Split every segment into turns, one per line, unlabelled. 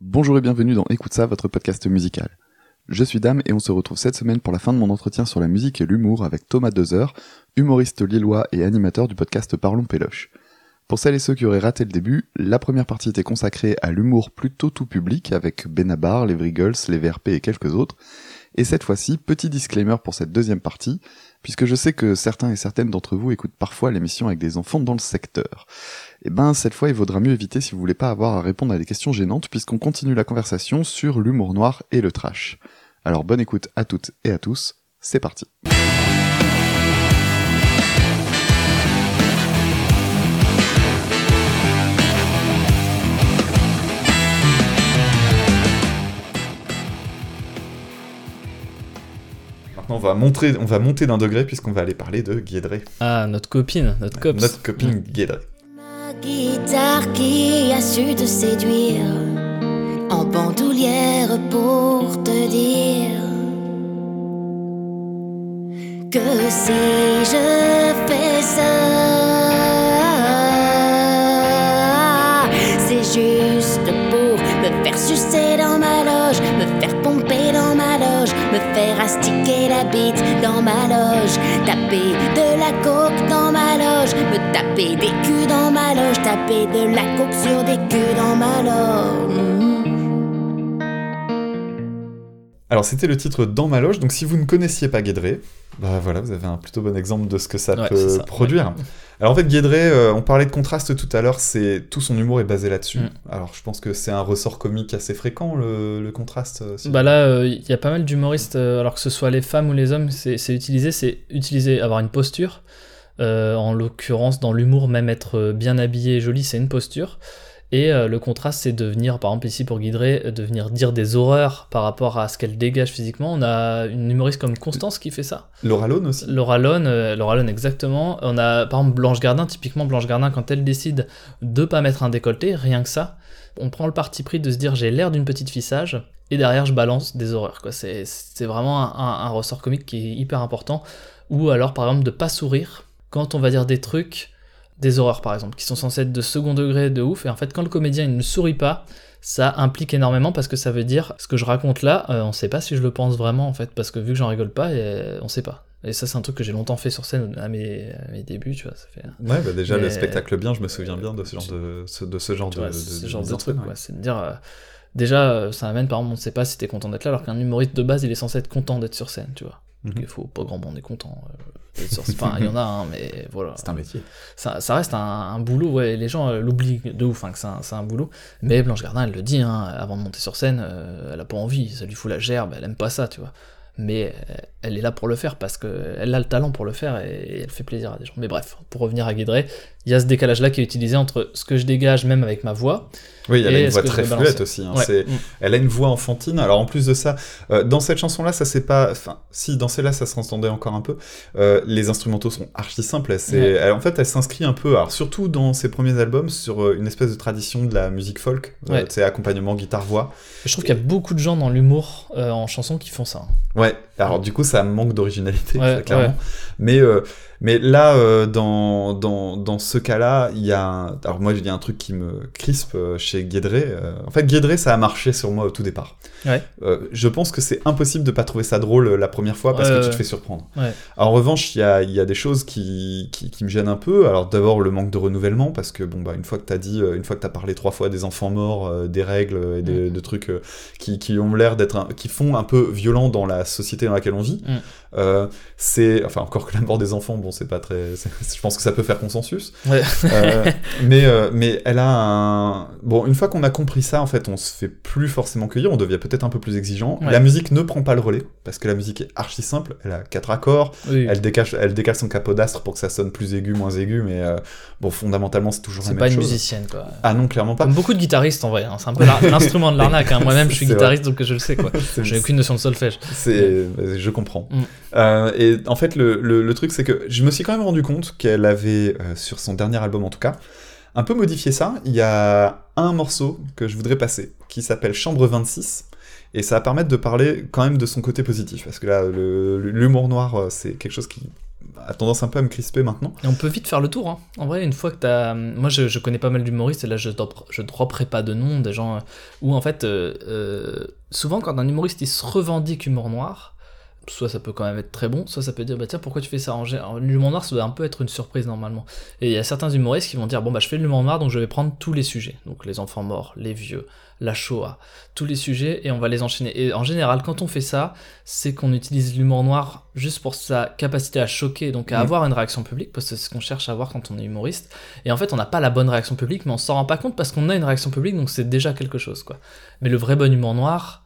Bonjour et bienvenue dans Écoute ça, votre podcast musical. Je suis Dame et on se retrouve cette semaine pour la fin de mon entretien sur la musique et l'humour avec Thomas Dezer, humoriste lillois et animateur du podcast Parlons Péloche. Pour celles et ceux qui auraient raté le début, la première partie était consacrée à l'humour plutôt tout public avec Benabar, les Vrigles, les VRP et quelques autres. Et cette fois-ci, petit disclaimer pour cette deuxième partie, puisque je sais que certains et certaines d'entre vous écoutent parfois l'émission avec des enfants dans le secteur. Et ben, cette fois, il vaudra mieux éviter si vous voulez pas avoir à répondre à des questions gênantes, puisqu'on continue la conversation sur l'humour noir et le trash. Alors bonne écoute à toutes et à tous, c'est parti. Maintenant, on va, montrer, on va monter d'un degré puisqu'on va aller parler de Guédré.
Ah, notre copine, notre copine.
Notre copine Guédré.
Ma guitare qui a su te séduire en bandoulière pour te dire que si je fais ça, me faire astiquer la bite dans ma loge, taper de la coke dans ma loge, me taper des culs dans ma loge, taper de la coke sur des culs dans ma loge.
Alors c'était le titre Dans ma loge, donc si vous ne connaissiez pas Guédré, bah voilà, vous avez un plutôt bon exemple de ce que ça
Ouais,
peut
ça,
produire. Alors en fait Guédré, euh, on parlait de contraste tout à l'heure, c'est tout son humour est basé là-dessus.
Mm.
Alors je pense que c'est un ressort comique assez fréquent le, le contraste. euh, si-
Bah là, il y a pas mal d'humoristes, euh, alors que ce soit les femmes ou les hommes, c'est utilisé, c'est utiliser, avoir une posture. Euh, en l'occurrence, dans l'humour, même être euh, bien habillé et joli, c'est une posture. Et euh, le contraste, c'est de venir, par exemple ici pour Guidré, euh, de venir dire des horreurs par rapport à ce qu'elle dégage physiquement. On a une humoriste comme Constance qui fait ça.
Laura Lone aussi.
Laura Lone, euh, Laura Lone exactement. On a par exemple Blanche Gardin, typiquement Blanche Gardin, quand elle décide de pas mettre un décolleté, rien que ça, on prend le parti pris de se dire j'ai l'air d'une petite fissage, et derrière je balance des horreurs. Quoi. C'est, c'est vraiment un, un- un ressort comique qui est hyper important. Ou alors par exemple de pas sourire quand on va dire des trucs, des horreurs par exemple, qui sont censées être de second degré de ouf, et en fait quand le comédien il ne sourit pas, ça implique énormément parce que ça veut dire ce que je raconte là, euh, on sait pas si je le pense vraiment en fait, parce que vu que j'en rigole pas, euh, on sait pas. Et ça, c'est un truc que j'ai longtemps fait sur scène à mes, à mes débuts, tu vois. Ça fait,
Ouais, bah déjà le spectacle bien, je me souviens bien de ce genre de, de ce genre
tu
de,
vois,
de-
ce
de
genre
mise
de
en
truc,
ouais.
C'est de dire. euh, déjà, euh, ça amène, par exemple, on sait pas si t'es content d'être là, alors qu'un humoriste de base, il est censé être content d'être sur scène, tu vois.
Mhm.
Il faut pas grand monde est content. euh, Enfin, il y en a, hein, mais voilà.
C'est un métier.
ça, ça reste un, un boulot, ouais, les gens euh, l'oublient de ouf, hein, que c'est un, boulot. Mais Blanche Gardin, elle le dit, hein, avant de monter sur scène, euh, elle a pas envie, ça lui fout la gerbe, elle aime pas ça, tu vois. Mais elle est là pour le faire parce qu'elle a le talent pour le faire et, elle fait plaisir à des gens. Mais bref, pour revenir à Guédré, il y a ce décalage-là qui est utilisé entre ce que je dégage même avec ma voix.
Oui, elle a une voix très fluette aussi. hein.
Ouais.
C'est-
Mm.
Elle a une voix enfantine. Alors en plus de ça, euh, dans cette chanson-là, ça c'est pas. Enfin, si dans celle-là, ça s'entendait encore un peu. euh, les instrumentaux sont archi simples. Elle, c'est-
Ouais.
elle- en fait, elle s'inscrit un peu, alors surtout dans ses premiers albums, sur euh, une espèce de tradition de la musique folk. Euh,
Ouais.
sais, accompagnement guitare-voix.
Je trouve qu'il y a beaucoup de gens dans l'humour euh, en chanson qui font ça. hein.
Ouais. Alors du coup, ça manque d'originalité, ça, clairement. Mais euh, mais là, euh, dans, dans, dans ce cas-là, il y a. un- Alors moi, il y a un truc qui me crispe euh, chez Guédré. euh, En fait, Guédré, ça a marché sur moi au tout départ.
Ouais.
Euh, je pense que c'est impossible de pas trouver ça drôle euh, la première fois parce que tu te fais surprendre.
Ouais.
En revanche, il y a, y a des choses qui, qui, qui me gênent un peu. Alors d'abord le manque de renouvellement parce que bon bah une fois que t'as dit, une fois que t'as parlé trois fois des enfants morts, des règles et des,
Mm.
de trucs qui, qui ont l'air d'être, qui font un peu violent dans la société dans laquelle on vit.
Mm.
Euh, c'est, enfin encore que la mort des enfants, bon c'est pas très, c'est- je pense que ça peut faire consensus.
Ouais.
Euh, mais euh, mais elle a un, bon une fois qu'on a compris ça en fait, on se fait plus forcément cueillir, on devient peut-être un peu plus exigeant.
Ouais.
La musique ne prend pas le relais parce que la musique est archi simple. Elle a quatre accords.
Oui,
Elle décale, elle décale son capodastre pour que ça sonne plus aigu, moins aigu, mais bon, fondamentalement, c'est toujours la
c'est
même
pas une
chose.
musicienne, quoi.
Ah non, clairement pas.
Comme beaucoup de guitaristes en vrai, hein. c'est un peu l'instrument de l'arnaque. hein. Moi-même, je suis
C'est vrai.
guitariste donc je le sais quoi.
C'est-
J'ai aucune notion de solfège.
C'est, je comprends.
Mm.
Euh, et en fait, le, truc, c'est que je me suis quand même rendu compte qu'elle avait, euh, sur son dernier album en tout cas, un peu modifié ça. Il y a un morceau que je voudrais passer, qui s'appelle Chambre 26. Et ça va permettre de parler quand même de son côté positif. Parce que là, l'humour noir, euh, c'est quelque chose qui a tendance un peu à me crisper maintenant.
Et on peut vite faire le tour. Hein. En vrai, une fois que t'as. Moi, je, connais pas mal d'humoristes, et là, je, drop, je dropperai pas de nom, des gens où, en fait, souvent, quand un humoriste il se revendique humour noir, soit ça peut quand même être très bon, soit ça peut dire bah tiens pourquoi tu fais ça en l'humour noir ça doit un peu être une surprise normalement. Et il y a certains humoristes qui vont dire bon bah je fais l'humour noir donc je vais prendre tous les sujets, donc les enfants morts, les vieux, la Shoah, tous les sujets et on va les enchaîner. Et en général quand on fait ça, c'est qu'on utilise l'humour noir juste pour sa capacité à choquer, donc à avoir une réaction publique parce que c'est ce qu'on cherche à avoir quand on est humoriste. Et en fait on n'a pas la bonne réaction publique mais on s'en rend pas compte parce qu'on a une réaction publique donc c'est déjà quelque chose quoi. Mais le vrai bon humour noir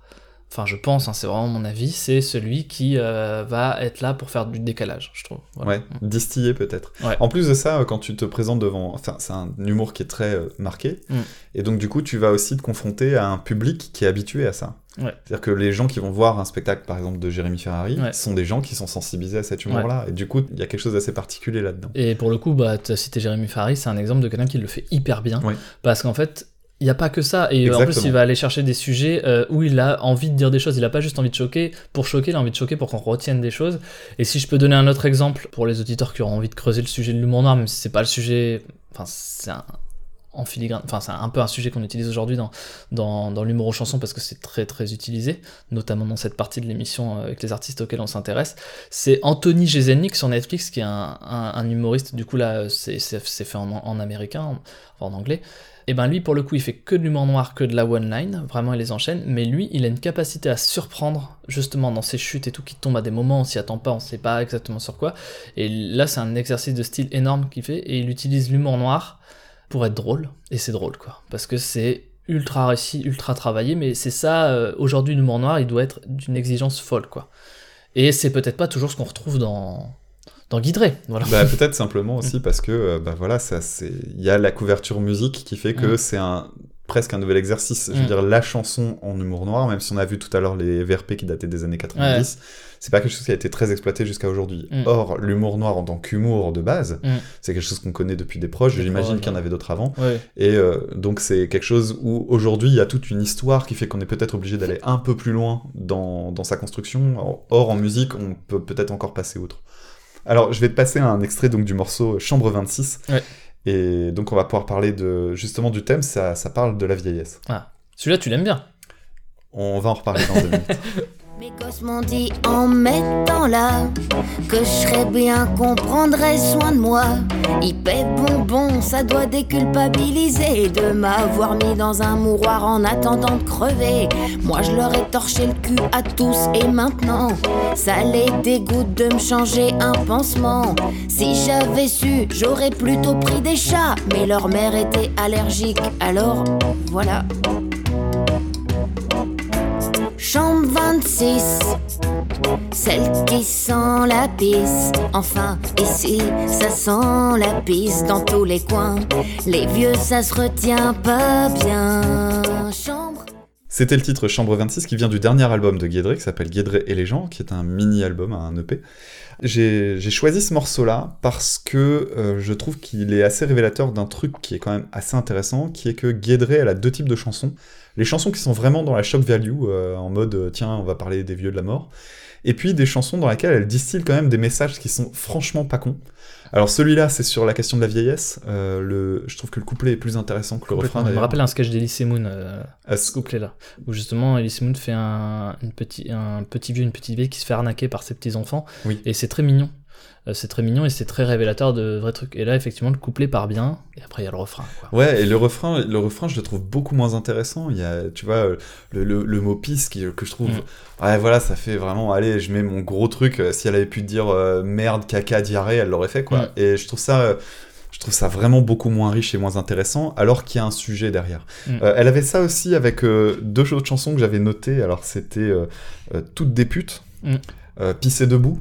enfin je pense, hein, c'est vraiment mon avis, c'est celui qui euh, va être là pour faire du décalage, je trouve.
Ouais, mm. distiller peut-être. En plus de ça, quand tu te présentes devant, enfin c'est un humour qui est très euh, marqué, mm. et donc du coup tu vas aussi te confronter à un public qui est habitué à ça. C'est-à-dire que les gens qui vont voir un spectacle, par exemple, de Jérémy Ferrari, sont des gens qui sont sensibilisés à cet humour-là. Et du coup, il y a quelque chose d'assez particulier là-dedans.
Et pour le coup, bah, tu as cité Jérémy Ferrari, c'est un exemple de quelqu'un qui le fait hyper bien. Parce qu'en fait, il n'y a pas que ça. Et en plus, il va aller chercher des sujets euh, où il a envie de dire des choses. Il n'a pas juste envie de choquer pour choquer, il a envie de choquer pour qu'on retienne des choses. Et si je peux donner un autre exemple pour les auditeurs qui auront envie de creuser le sujet de l'humour noir, même si c'est pas le sujet. Enfin, c'est un. En filigrane, enfin c'est un peu un sujet qu'on utilise aujourd'hui dans, dans, dans l'humour aux chansons parce que c'est très très utilisé, notamment dans cette partie de l'émission euh, avec les artistes auxquels on s'intéresse. C'est Anthony Jeselnik sur Netflix qui est un, un, humoriste, du coup là c'est fait en, en américain, enfin en anglais, et ben lui pour le coup il fait que de l'humour noir, que de la one line, vraiment il les enchaîne, mais lui il a une capacité à surprendre justement dans ses chutes et tout qui tombe à des moments on s'y attend pas, on sait pas exactement sur quoi. Et là c'est un exercice de style énorme qu'il fait. Et il utilise l'humour noir pour être drôle. Et c'est drôle quoi. Parce que c'est ultra réussi, ultra travaillé, mais c'est ça euh, aujourd'hui l'humour noir il doit être d'une exigence folle quoi. Et c'est peut-être pas toujours ce qu'on retrouve dans dans Voilà.
Bah, peut-être simplement aussi parce que euh, bah, voilà, il y a la couverture musique qui fait que mm. c'est un presque un nouvel exercice. Je veux mm. dire, la chanson en humour noir, même si on a vu tout à l'heure les VRP qui dataient des années 90, c'est pas quelque chose qui a été très exploité jusqu'à aujourd'hui. Mm. Or, l'humour noir en tant qu'humour de base, c'est quelque chose qu'on connaît depuis des proches. J'imagine qu'il y en avait d'autres avant. Et euh, donc, c'est quelque chose où aujourd'hui, il y a toute une histoire qui fait qu'on est peut-être obligé d'aller un peu plus loin dans, dans sa construction. Or, en musique, on peut peut-être encore passer outre. Alors, je vais te passer un extrait donc du morceau Chambre 26. Et donc, on va pouvoir parler de justement du thème, ça, ça parle de la vieillesse.
Ah, celui-là, tu l'aimes bien?
On va en reparler dans deux minutes.
Mes gosses m'ont dit en mettant là que je serais bien qu'on prendrait soin de moi. Hyper bonbon, ça doit déculpabiliser de m'avoir mis dans un mouroir en attendant de crever. Moi je leur ai torché le cul à tous et maintenant ça les dégoûte de me changer un pansement. Si j'avais su, j'aurais plutôt pris des chats, mais leur mère était allergique, alors voilà. Chambre 26, celle qui sent la pisse. Enfin, ici, ça sent la pisse dans tous les coins. Les vieux, ça se retient pas bien. Chambre.
C'était le titre Chambre 26 qui vient du dernier album de Guédré qui s'appelle Guédré et les gens, qui est un mini-album, un EP. J'ai choisi ce morceau-là parce que euh, je trouve qu'il est assez révélateur d'un truc qui est quand même assez intéressant, qui est que Guédré, elle a deux types de chansons les chansons qui sont vraiment dans la shock value, euh, en mode euh, tiens, on va parler des vieux de la mort, et puis des chansons dans lesquelles elle distille quand même des messages qui sont franchement pas cons. Alors celui-là, c'est sur la question de la vieillesse. Euh, le... Je trouve que le couplet est plus intéressant que le refrain.
Je me rappelle un sketch d'Elysée Moon, à ce couplet-là, où justement Elysée Moon fait un, une petit, un petit vieux, une petite vieille qui se fait arnaquer par ses petits enfants,
oui.
et c'est très mignon. Euh, c'est très mignon et c'est très révélateur de vrais trucs. Et là, effectivement, le couplet part bien, et après, il y a le refrain.
Ouais, et le refrain, le refrain, je le trouve beaucoup moins intéressant. Il y a, tu vois, le, le, mot pisse qui, que je trouve. Mm. Ouais, voilà, ça fait vraiment. Allez, je mets mon gros truc. Euh, si elle avait pu dire euh, merde, caca, diarrhée, elle l'aurait fait, quoi. Mm. Et je trouve ça. je trouve ça vraiment beaucoup moins riche et moins intéressant, alors qu'il y a un sujet derrière. Mm. elle avait ça aussi avec deux autres chansons que j'avais notées. Alors, c'était Toutes des putes, Pisser debout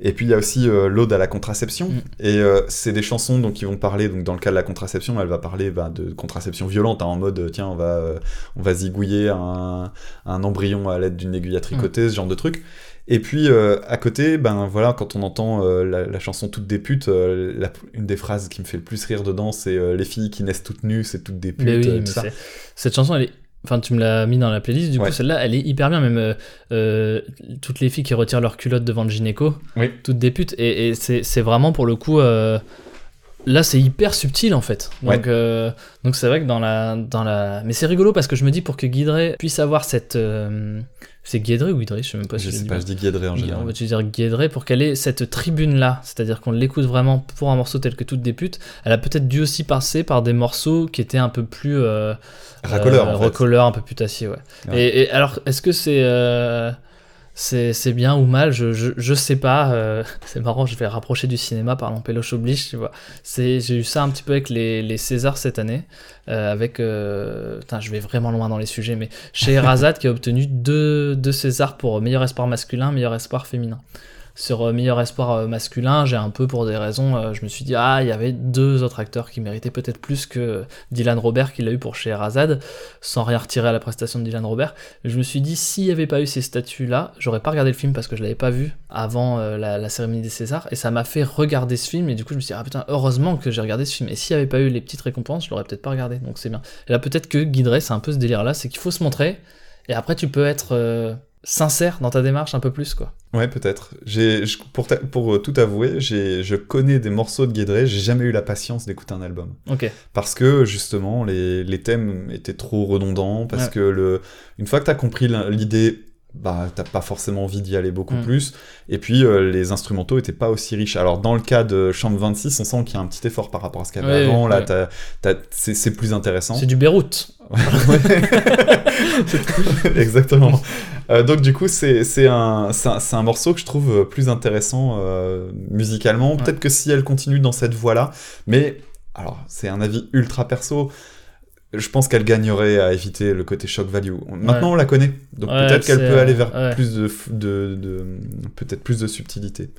et puis il y a aussi euh, l'ode à la contraception. Mm. Et euh, c'est des chansons donc, qui vont parler, donc, dans le cas de la contraception, elle va parler bah, de contraception violente, hein, en mode tiens, on va, euh, on va zigouiller un, un embryon à l'aide d'une aiguille à tricoter, mm. ce genre de truc. Et puis à côté, ben voilà, quand on entend la, chanson Toutes des putes, une des phrases qui me fait le plus rire dedans, c'est les filles qui naissent toutes nues, c'est toutes des putes.
cette chanson, elle est Enfin, tu me l'as mis dans la playlist, du
Ouais.
coup, celle-là, elle est hyper bien. Même euh, euh, toutes les filles qui retirent leur culotte devant le gynéco,
Oui.
toutes des putes. Et, et c'est c'est vraiment pour le coup. euh, là, c'est hyper subtil en fait. Donc, euh, donc c'est vrai que dans la, dans la. Mais c'est rigolo parce que je me dis pour que Guidré puisse avoir cette. euh, C'est Guidré ou Guidré Je sais même pas si
Je
l'ai
sais
dit
pas,
bien.
je dis Guédré en
On
général.
va dire Guédré pour qu'elle ait cette tribune là, c'est-à-dire qu'on l'écoute vraiment pour un morceau tel que toutes des putes. Elle a peut-être dû aussi passer par des morceaux qui étaient un peu plus euh,
Racoleur,
euh,
en fait.
racoleur, un peu putassier, ouais.
Ouais.
Et, et alors, est-ce que c'est c'est bien ou mal je, je, sais pas. euh, c'est marrant, je vais rapprocher du cinéma par Péloche oblige, tu vois. J'ai eu ça un petit peu avec les, les Césars cette année, euh, avec euh, putain, je vais vraiment loin dans les sujets, mais chez Razad qui a obtenu deux, deux Césars pour meilleur espoir masculin, meilleur espoir féminin. Sur euh, meilleur espoir euh, masculin, j'ai un peu pour des raisons, euh, je me suis dit ah il y avait deux autres acteurs qui méritaient peut-être plus que Dylan Robert qu'il a eu pour Scheherazade, sans rien retirer à la prestation de Dylan Robert. Je me suis dit s'il n'y avait pas eu ces statuts-là, j'aurais pas regardé le film parce que je l'avais pas vu avant la, cérémonie des Césars, et ça m'a fait regarder ce film, et du coup je me suis dit ah putain heureusement que j'ai regardé ce film, et s'il n'y avait pas eu les petites récompenses, je l'aurais peut-être pas regardé, donc c'est bien. Et là peut-être que Guideret c'est un peu ce délire-là, c'est qu'il faut se montrer, et après tu peux être sincère dans ta démarche un peu plus quoi.
Ouais, peut-être. Pour, pour euh, tout avouer, j'ai, je connais des morceaux de Guédré, j'ai jamais eu la patience d'écouter un album.
Ok.
Parce que, justement, les, les thèmes étaient trop redondants, parce
Ouais.
que le, une fois que t'as compris l'idée, bah, t'as pas forcément envie d'y aller beaucoup
Mm.
plus. Et puis, euh, les instrumentaux étaient pas aussi riches. Alors, dans le cas de Chambre 26, on sent qu'il y a un petit effort par rapport à ce qu'il y avait avant. Là,
ouais.
t'as- t'as- c'est, plus intéressant.
C'est du Beyrouth.
Exactement. Euh, donc du coup, c'est un, un, un morceau que je trouve euh, plus intéressant euh, musicalement. Peut-être que si elle continue dans cette voie-là, mais alors c'est un avis ultra perso. Je pense qu'elle gagnerait à éviter le côté shock value. Maintenant,
Ouais.
on la connaît, donc
Ouais,
peut-être qu'elle peut aller vers
ouais.
plus de, f- de, de peut-être plus de subtilité.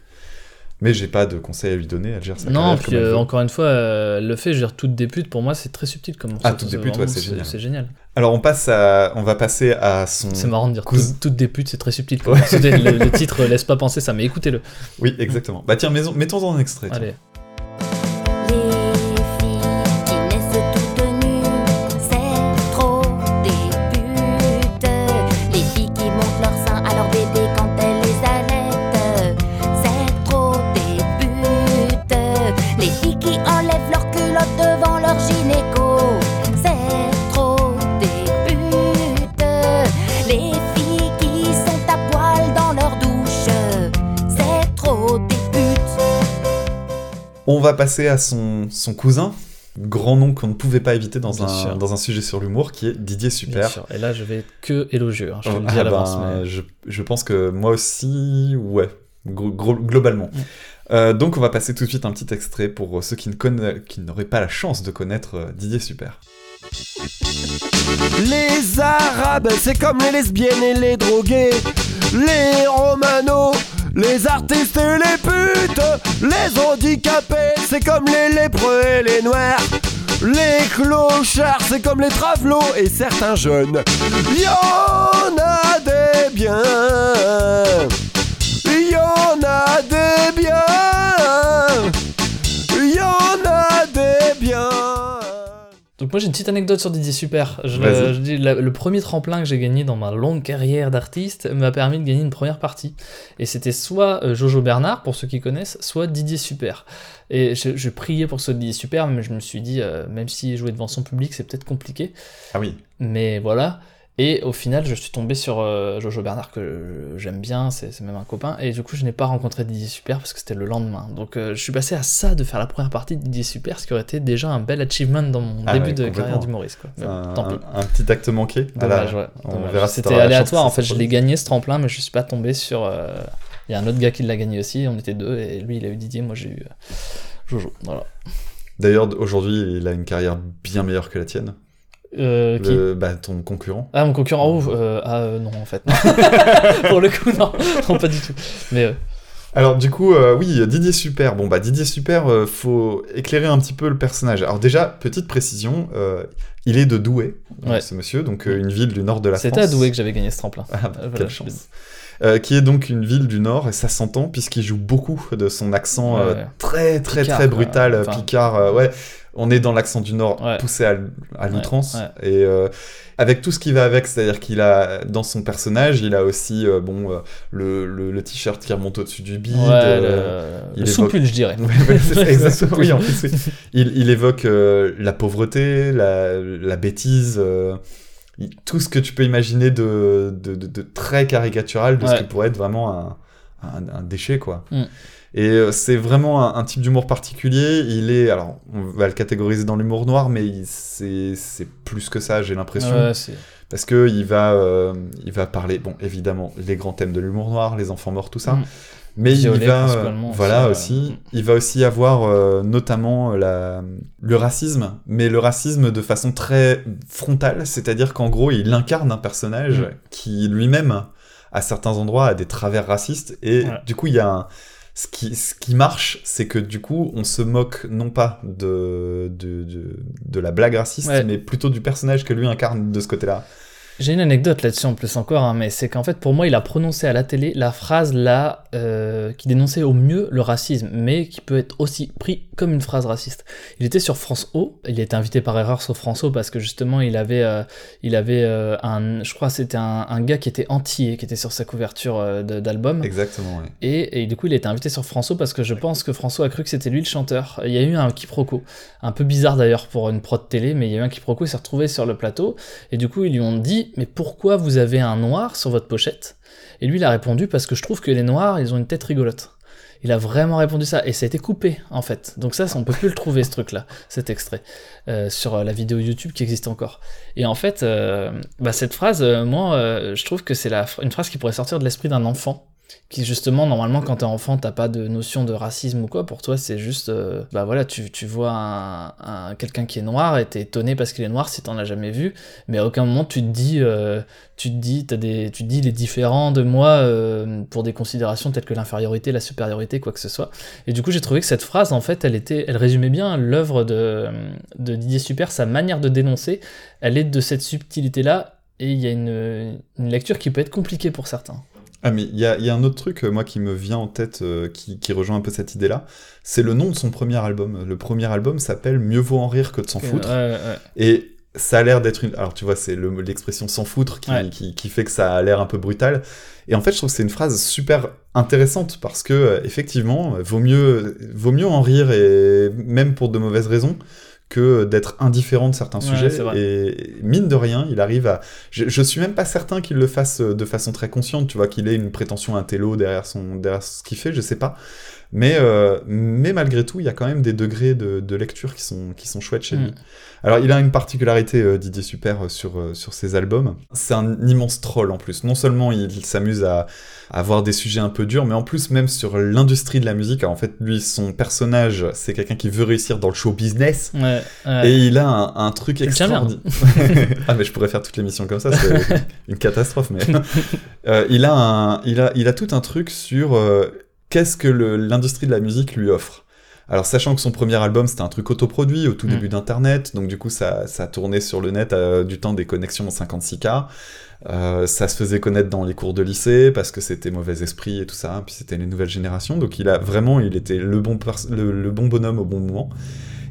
Mais j'ai pas de conseils à lui donner. Elle gère sa
Non, puis euh, encore une fois, euh, le fait, je dire, toute débute, pour moi, c'est très subtil comme.
Ah, Toute débute, ouais, c'est génial.
C'est génial.
Alors on passe à, on va passer à son.
C'est marrant de dire
Cousin-
toute, toute débute, c'est très subtil. comme morceau. le, le titre laisse pas penser ça, mais écoutez-le.
Oui, exactement. Bah tiens, mettons-en un extrait.
Allez.
On va passer à son, son cousin, grand nom qu'on ne pouvait pas éviter dans un,
sûr.
dans un sujet sur l'humour, qui est Didier
Bien
Super.
sûr. Et là, je vais être que élogieux. hein, je te le
Ah
dis à l'avance.
ben,
mais-
je, je pense que moi aussi, ouais, gro- gro- globalement.
Mm.
Euh, donc on va passer tout de suite un petit extrait pour ceux qui ne conna- qui n'auraient pas la chance de connaître euh, Didier Super.
Les Arabes, c'est comme les lesbiennes et les drogués. Les Romanos, les artistes et les putes. Les handicapés, c'est comme les lépreux et les noirs. Les clochards, c'est comme les travelots et certains jeunes. Y a des biens. Y a des
Donc moi j'ai une petite anecdote sur Didier Super. Je,
Vas-y.
je dis, la- le premier tremplin que j'ai gagné dans ma longue carrière d'artiste m'a permis de gagner une première partie. Et c'était soit euh, Jojo Bernard, pour ceux qui connaissent, soit Didier Super. Et je, je priais pour ce Didier Super, mais je me suis dit, euh, même si jouer devant son public, c'est peut-être compliqué.
Ah oui.
Mais voilà. Et au final, je suis tombé sur euh, Jojo Bernard, que j'aime bien, c'est même un copain. Et du coup, je n'ai pas rencontré Didier Super parce que c'était le lendemain. Donc, euh, je suis passé à ça de faire la première partie de Didier Super, ce qui aurait été déjà un bel achievement dans mon
Ah
début
ouais,
de carrière d'humoriste.
un,
tant pis.
un- petit acte manqué. la-
Dommage, ouais.
on verra
C'était
la
aléatoire, en fait. Je l'ai gagné ce tremplin, mais je suis pas tombé sur. euh, Il y a un autre gars qui l'a gagné aussi. On était deux, et lui, il a eu Didier, moi, j'ai eu Jojo. Voilà.
D'ailleurs, aujourd'hui, il a une carrière bien meilleure que la tienne.
Euh, qui
bah, ton concurrent.
Ah, mon concurrent, oh, euh, ah, euh, non, en fait. Pour le coup, non. non, pas du tout. Mais euh,
Alors du coup, euh, oui, Didier Super. Bon bah Didier Super, euh, faut éclairer un petit peu le personnage. Alors déjà, petite précision, euh, il est de Douai,
Ouais.
ce monsieur, donc euh, une ville du nord de la France.
c'était à Douai que j'avais gagné ce tremplin.
Ah, bah,
voilà,
quelle chance. Euh, qui est donc une ville du Nord, et ça s'entend puisqu'il joue beaucoup de son accent euh, très très
Picard,
très brutal, euh,
Enfin-
Picard. ouais, on est dans l'accent du Nord
Ouais.
poussé à, l'outrance,
ouais.
et euh, avec tout ce qui va avec, c'est-à-dire qu'il a dans son personnage, il a aussi euh, bon euh, le, le, le t-shirt qui remonte au-dessus du bide.
Le,
il
le
évoque-
soupul, je dirais.
Exactement. Oui, en plus, oui. Il, il évoque la pauvreté, la, la bêtise, tout ce que tu peux imaginer de, de, de- de très caricatural de ce que pourrait être vraiment un, un, un déchet, quoi.
Mm.
Et euh, c'est vraiment un, un type d'humour particulier. Il est, alors, on va le catégoriser dans l'humour noir, mais c'est plus que ça, j'ai l'impression
Ouais,
parce que il va, euh, il va parler, bon, évidemment, les grands thèmes de l'humour noir, les enfants morts, tout ça.
Mm.
Mais il va, euh, voilà
aussi,
aussi,
euh,
il va aussi avoir euh, notamment la, le racisme, mais le racisme de façon très frontale, c'est-à-dire qu'en gros, il incarne un personnage qui lui-même, à certains endroits, a des travers racistes, et du coup, il y a un, ce qui, ce qui marche, c'est que du coup, on se moque non pas de, de, de, de la blague raciste,
Ouais.
mais plutôt du personnage que lui incarne de ce côté-là.
J'ai une anecdote là-dessus en plus encore, hein, mais c'est qu'en fait pour moi il a prononcé à la télé la phrase là euh, qui dénonçait au mieux le racisme, mais qui peut être aussi pris comme une phrase raciste. Il était sur France O, il était invité par erreur sur France O parce que justement il avait, euh, il avait euh, un, je crois c'était un, un gars qui était entier qui était sur sa couverture euh, d'album.
Exactement, ouais.
Et, et du coup, il a été invité sur François parce que je pense que François a cru que c'était lui le chanteur. Il y a eu un quiproquo, un peu bizarre d'ailleurs pour une prod télé, mais il y a eu un quiproquo, il s'est retrouvé sur le plateau, et du coup, ils lui ont dit Mais pourquoi vous avez un noir sur votre pochette? Et lui, il a répondu Parce que je trouve que les noirs, ils ont une tête rigolote. Il a vraiment répondu ça, et ça a été coupé en fait. Donc, ça, on peut plus le trouver ce truc-là, cet extrait, euh, sur euh, la vidéo YouTube qui existe encore. Et en fait, euh, bah, cette phrase, moi, je trouve que c'est une phrase qui pourrait sortir de l'esprit d'un enfant qui justement normalement quand t'es enfant t'as pas de notion de racisme ou quoi. Pour toi c'est juste euh, bah voilà tu, tu vois un, un- quelqu'un qui est noir et t'es étonné parce qu'il est noir si t'en as jamais vu. Mais à aucun moment tu te dis euh, tu te dis t'as des tu dis il est différent de moi euh, pour des considérations telles que l'infériorité la supériorité quoi que ce soit. Et du coup j'ai trouvé que cette phrase en fait elle était elle résumait bien l'œuvre de de Didier Super sa manière de dénoncer. Elle est de cette subtilité là et il y a une, une lecture qui peut être compliquée pour certains
Ah, mais il y a, il y a un autre truc, euh, moi, qui me vient en tête, euh, qui, qui rejoint un peu cette idée-là. C'est le nom de son premier album. Le premier album s'appelle Mieux vaut en rire que de s'en foutre.
Ouais, ouais, ouais.
Et ça a l'air d'être une. Alors, tu vois, c'est le- l'expression s'en foutre qui,
Ouais.
qui, qui fait que ça a l'air un peu brutal. Et en fait, je trouve que c'est une phrase super intéressante parce que, euh, effectivement, vaut mieux, vaut mieux en rire et même pour de mauvaises raisons que d'être indifférent de certains
Ouais,
sujets. Et mine de rien, il arrive à. Je, je suis même pas certain qu'il le fasse euh, de façon très consciente, tu vois, qu'il ait une prétention intello derrière, son, derrière ce qu'il fait, je sais pas. Mais, euh, mais malgré tout, il y a quand même des degrés de, de lecture qui sont, qui sont chouettes chez
Mm.
lui. Alors, il a une particularité, euh, Didier Super, euh, sur, sur ses albums. C'est un immense troll en plus. Non seulement il, il s'amuse à, à avoir des sujets un peu durs, mais en plus, même sur l'industrie de la musique. Alors, en fait, lui, son personnage, c'est quelqu'un qui veut réussir dans le show business.
Ouais, ouais.
Et il a un, un truc extraordinaire. ah, mais je pourrais faire toute l'émission comme ça, c'est une catastrophe. Mais Euh, il, a un, il, a, il a tout un truc sur euh, qu'est-ce que l'industrie de la musique lui offre. Alors, sachant que son premier album, c'était un truc autoproduit au tout
Mm.
début d'Internet, donc du coup, ça, ça tournait sur le net euh, du temps des connexions en 56K. Euh, ça se faisait connaître dans les cours de lycée parce que c'était mauvais esprit et tout ça, puis c'était les nouvelles générations. Donc il a vraiment, il était le bon, le bon bonhomme au bon moment.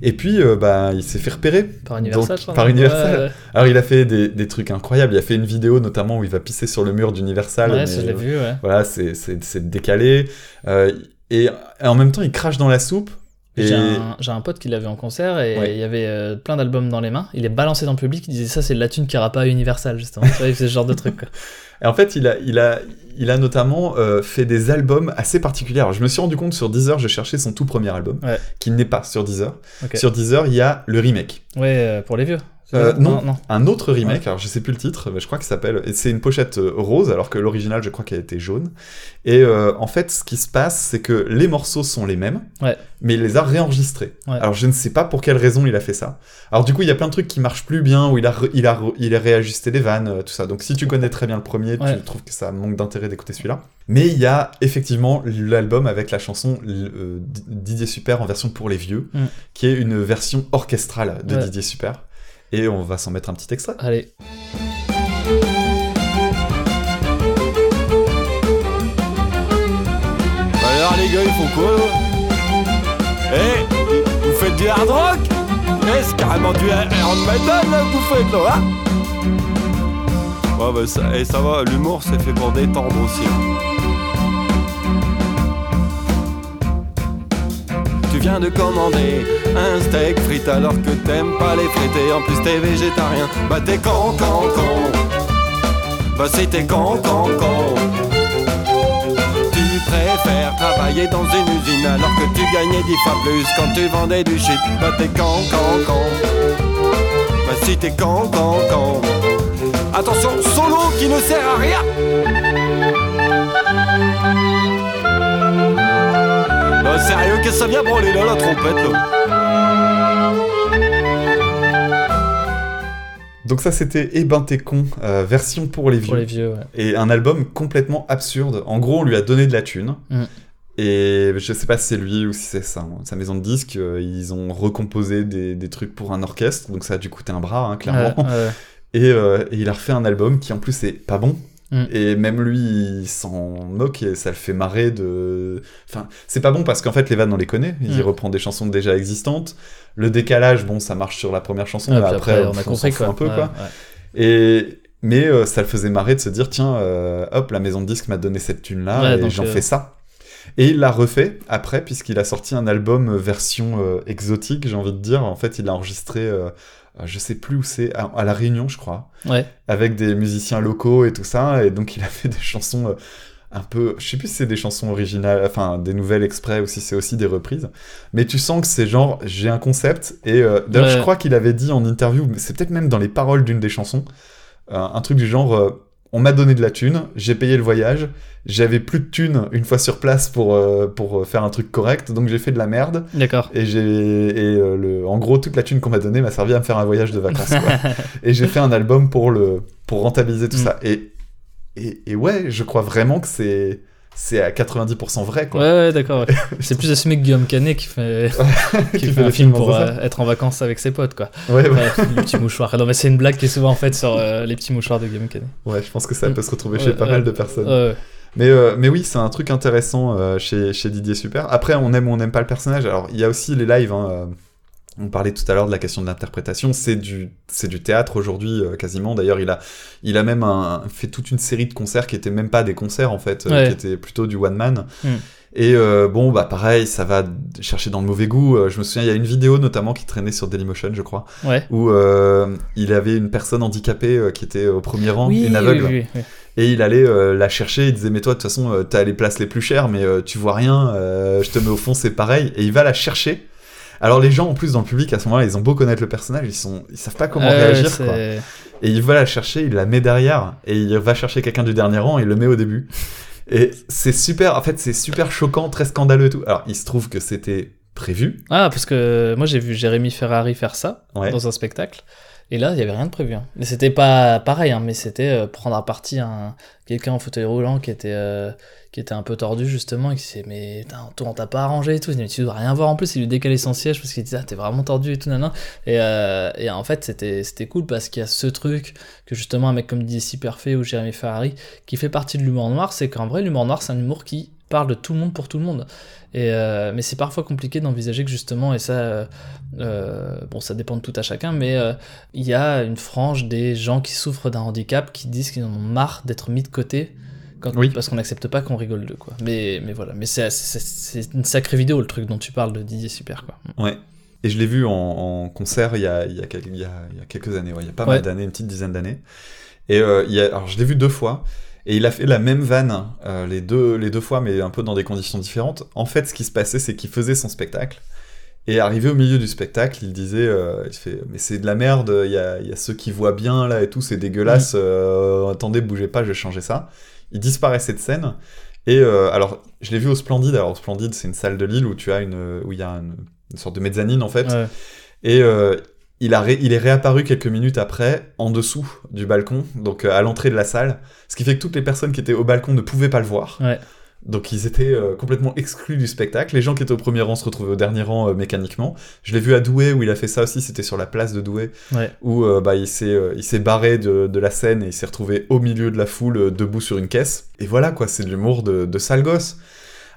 Et puis, euh, bah, il s'est fait repérer.
Par Universal,
Donc, par Universal.
Ouais,
Alors il a fait des, des trucs incroyables. Il a fait une vidéo notamment où il va pisser sur le mur d'Universal.
ouais,
mais,
je l'ai
euh,
vu, ouais.
Voilà, c'est c'est- c'est décalé. Euh, et, et en même temps, il crache dans la soupe. Et
J'ai un, pote qui l'avait en concert et
Ouais.
il y avait euh, plein d'albums dans les mains. Il est balancé dans le public, il disait ça c'est de la thune qui ira pas à Universal justement. faisait ce genre de truc. quoi.
Et en fait, il a, il a, il a notamment euh, fait des albums assez particuliers. Alors, je me suis rendu compte sur Deezer, je cherchais son tout premier album,
Ouais.
qui n'est pas sur Deezer. Sur Deezer, il y a le remake.
Ouais, euh, pour les vieux.
Euh, non.
non.
Un autre remake, alors je sais plus le titre, mais je crois qu'il s'appelle. C'est une pochette euh, rose, alors que l'original, je crois qu'elle était jaune. Et euh, en fait, ce qui se passe, c'est que les morceaux sont les mêmes,
Ouais.
mais il les a réenregistrés.
Ouais.
Alors je ne sais pas pour quelle raison il a fait ça. Alors du coup, il y a plein de trucs qui marchent plus bien, où il a, il a, il a réajusté les vannes, tout ça. Donc si tu connais très bien le premier, tu trouves que ça manque d'intérêt d'écouter celui-là. Mais il y a effectivement l'album avec la chanson euh, Didier Super en version pour les vieux,
Mm.
qui est une version orchestrale de. Didier Super et on va s'en mettre un petit extrait.
Allez.
Alors les gars, ils font quoi Eh, vous faites du hard rock? Eh, c'est carrément du hard metal là que vous faites là, hein? Ouais, bah ça, et ça va, l'humour c'est fait pour détendre aussi. Hein. Tu viens de commander un steak frites alors que t'aimes pas les frites et en plus t'es végétarien. Bah t'es con, con, con. Bah si t'es con, con, con. Tu préfères travailler dans une usine alors que tu gagnais dix fois plus quand tu vendais du shit. Bah t'es con, con, con. Bah si t'es con, con, con. Attention, solo qui ne sert à rien. Bah sérieux, qu'est-ce que ça vient branler là, la trompette là
Donc ça c'était Eh ben t'es con, euh, version pour les vieux.
Pour les vieux, ouais.
Et un album complètement absurde. En gros, on lui a donné de la thune.
Mm.
Et je sais pas si c'est lui ou si c'est ça, sa maison de disques. euh, ils ont recomposé des, des trucs pour un orchestre, donc ça a dû coûter un bras, hein, clairement.
Ouais, ouais.
Et, euh, et il a refait un album qui en plus est pas bon.
Mm.
Et même lui, il s'en moque et ça le fait marrer de. Enfin, c'est pas bon parce qu'en fait, les vannes, on les connaît. Il
Mm.
reprend des chansons déjà existantes. Le décalage, bon, ça marche sur la première chanson,
Ouais,
mais après,
on a
s'en
compris quoi.
un peu,
Ouais,
quoi.
ouais.
Et mais euh, ça le faisait marrer de se dire tiens euh, hop la maison de disques m'a donné cette thune là
Ouais,
et j'en
euh,
fais ça. Et il l'a refait après puisqu'il a sorti un album version euh, exotique j'ai envie de dire en fait il a enregistré euh, je sais plus où c'est. À, à la Réunion je crois.
Ouais.
avec des musiciens locaux et tout ça. Et donc il a fait des chansons euh, un peu je sais plus si c'est des chansons originales enfin des nouvelles exprès ou si c'est aussi des reprises. Mais tu sens que c'est genre j'ai un concept. Et euh, d'ailleurs
Ouais.
je crois qu'il avait dit en interview mais c'est peut-être même dans les paroles d'une des chansons euh, un truc du genre euh, on m'a donné de la thune, j'ai payé le voyage, j'avais plus de thune une fois sur place pour, euh, pour euh, faire un truc correct, donc j'ai fait de la merde.
D'accord.
Et j'ai et euh, le en gros toute la thune qu'on m'a donnée m'a servi à me faire un voyage de vacances. quoi. et j'ai fait un album pour le pour rentabiliser tout
Mm.
ça. Et, et et ouais, je crois vraiment que c'est c'est à 90% vrai quoi.
ouais, d'accord. ouais. C'est plus assumé que Guillaume Canet qui fait, qui
Qui
fait
fait
un
des
film pour
en
euh, être en vacances avec ses potes, quoi.
Ouais, ouais,
les petits mouchoirs. Non, mais c'est une blague qui est souvent faite sur euh, les petits mouchoirs de Guillaume Canet.
ouais, je pense que ça peut se retrouver chez pas mal de personnes. Mais, euh, mais oui, c'est un truc intéressant chez, chez Didier Super. Après, on aime ou on n'aime pas le personnage. Alors, il y a aussi les lives. hein, on parlait tout à l'heure de la question de l'interprétation. C'est du, c'est du théâtre aujourd'hui, euh, quasiment. D'ailleurs, il a, il a même un- fait toute une série de concerts qui étaient même pas des concerts, en fait, euh,
Ouais.
qui étaient plutôt du one-man.
Mm.
Et euh, bon, bah pareil, ça va chercher dans le mauvais goût. Je me souviens, il y a une vidéo notamment qui traînait sur Dailymotion, je crois,
ouais.
où il avait une personne handicapée qui était au premier rang,
Oui,
une aveugle.
oui, oui, oui.
Et il allait euh, la chercher, il disait mais toi de toute façon euh, t'as les places les plus chères mais euh, tu vois rien, je te mets au fond c'est pareil et il va la chercher. Alors les gens en plus dans le public à ce moment-là ils ont beau connaître le personnage ils sont ils savent pas comment réagir quoi. Et il va la chercher, il la met derrière et il va chercher quelqu'un du dernier rang et il le met au début. Et c'est super en fait c'est super choquant, très scandaleux et tout. Alors il se trouve que c'était prévu.
Ah, parce que moi j'ai vu Jérémy Ferrari faire ça
Ouais.
dans un spectacle. Et là, il y avait rien de prévu. hein. Mais c'était pas pareil, hein, mais c'était euh, prendre à partie un quelqu'un en fauteuil roulant qui était euh, qui était un peu tordu justement et qui s'est mais putain, toi on t'a pas arrangé et tout. Il dit, mais tu dois rien voir en plus. Il lui décalait son siège parce qu'il disait ah t'es vraiment tordu et tout nanan. Et, euh, et en fait c'était cool parce qu'il y a ce truc que justement un mec comme Didier Superfait ou Jérémy Ferrari qui fait partie de l'humour noir, c'est qu'en vrai l'humour noir c'est un humour qui parle de tout le monde pour tout le monde. Et euh, mais c'est parfois compliqué d'envisager que justement, et ça, euh, euh, bon, ça dépend de tout à chacun, mais il y a une frange des gens qui souffrent d'un handicap qui disent qu'ils en ont marre d'être mis de côté. Quand,
Oui.
Parce qu'on n'accepte pas qu'on rigole d'eux, quoi. Mais, mais voilà, mais c'est- une sacrée vidéo, le truc dont tu parles de Didier Super, quoi.
Ouais. Et je l'ai vu en, en concert il y, a, il, y a, quel- il, y a, il y a quelques années, ouais, il y a pas
Ouais.
mal d'années, une petite dizaine d'années. Et euh, il y a, alors je l'ai vu deux fois, et il a fait la même vanne euh, les, deux, les deux fois, mais un peu dans des conditions différentes. En fait, ce qui se passait, c'est qu'il faisait son spectacle, et arrivé au milieu du spectacle, il disait, euh, il fait, mais c'est de la merde, il y a, y a ceux qui voient bien là et tout, c'est dégueulasse, euh, attendez, bougez pas, je vais changer ça. Il disparaissait de scène, et alors, je l'ai vu au Splendide. Alors, au Splendide, c'est une salle de Lille où tu as une, où il y a une, une sorte de mezzanine en fait.
Ouais.
Et euh, il, a ré- il est réapparu quelques minutes après, en dessous du balcon, donc euh, à l'entrée de la salle. Ce qui fait que toutes les personnes qui étaient au balcon ne pouvaient pas le voir.
Ouais.
Donc ils étaient euh, complètement exclus du spectacle. Les gens qui étaient au premier rang se retrouvaient au dernier rang euh, mécaniquement. Je l'ai vu à Douai où il a fait ça aussi, c'était sur la place de Douai,
Ouais.
où euh, bah, il s'est barré de, de la scène et il s'est retrouvé au milieu de la foule, debout sur une caisse. Et voilà quoi, c'est de l'humour de, de sale gosse.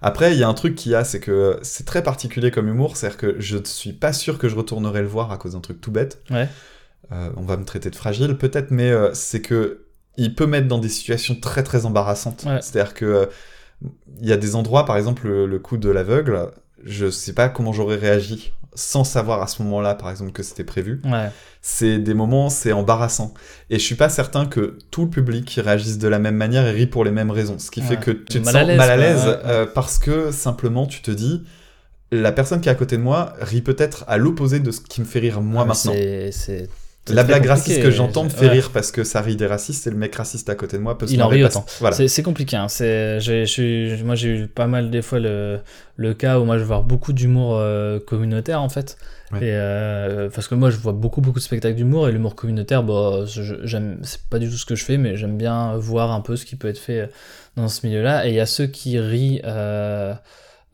Après, il y a un truc qu'il y a, c'est que c'est très particulier comme humour, c'est-à-dire que je ne suis pas sûr que je retournerai le voir à cause d'un truc tout bête.
Ouais.
Euh, on va me traiter de fragile peut-être, mais euh, c'est que il peut mettre dans des situations très très embarrassantes.
Ouais.
C'est-à-dire que euh, il y a des endroits, par exemple le, le coup de l'aveugle, je sais pas comment j'aurais réagi sans savoir à ce moment-là, par exemple, que c'était prévu.
Ouais.
C'est des moments, c'est embarrassant. Et je suis pas certain que tout le public réagisse de la même manière et rit pour les mêmes raisons. Ce qui fait que tu te
Mal
sens
à
mal à l'aise
ouais,
euh, parce que simplement tu te dis, la personne qui est à côté de moi rit peut-être à l'opposé de ce qui me fait rire moi
Ah,
maintenant.
c'est
La blague raciste que j'entends me fait
Ouais.
rire parce que ça rit des racistes et le mec raciste à côté de moi peut se
Il en rit autant.
Voilà.
C'est- compliqué. Hein. J'ai- moi, j'ai eu pas mal des fois le, le cas où moi je vois beaucoup d'humour euh, communautaire en fait.
Ouais.
Et euh, parce que moi je vois beaucoup beaucoup de spectacles d'humour et l'humour communautaire, bah, je- j'aime, c'est pas du tout ce que je fais, mais j'aime bien voir un peu ce qui peut être fait euh, dans ce milieu-là. Et il y a ceux qui rient euh,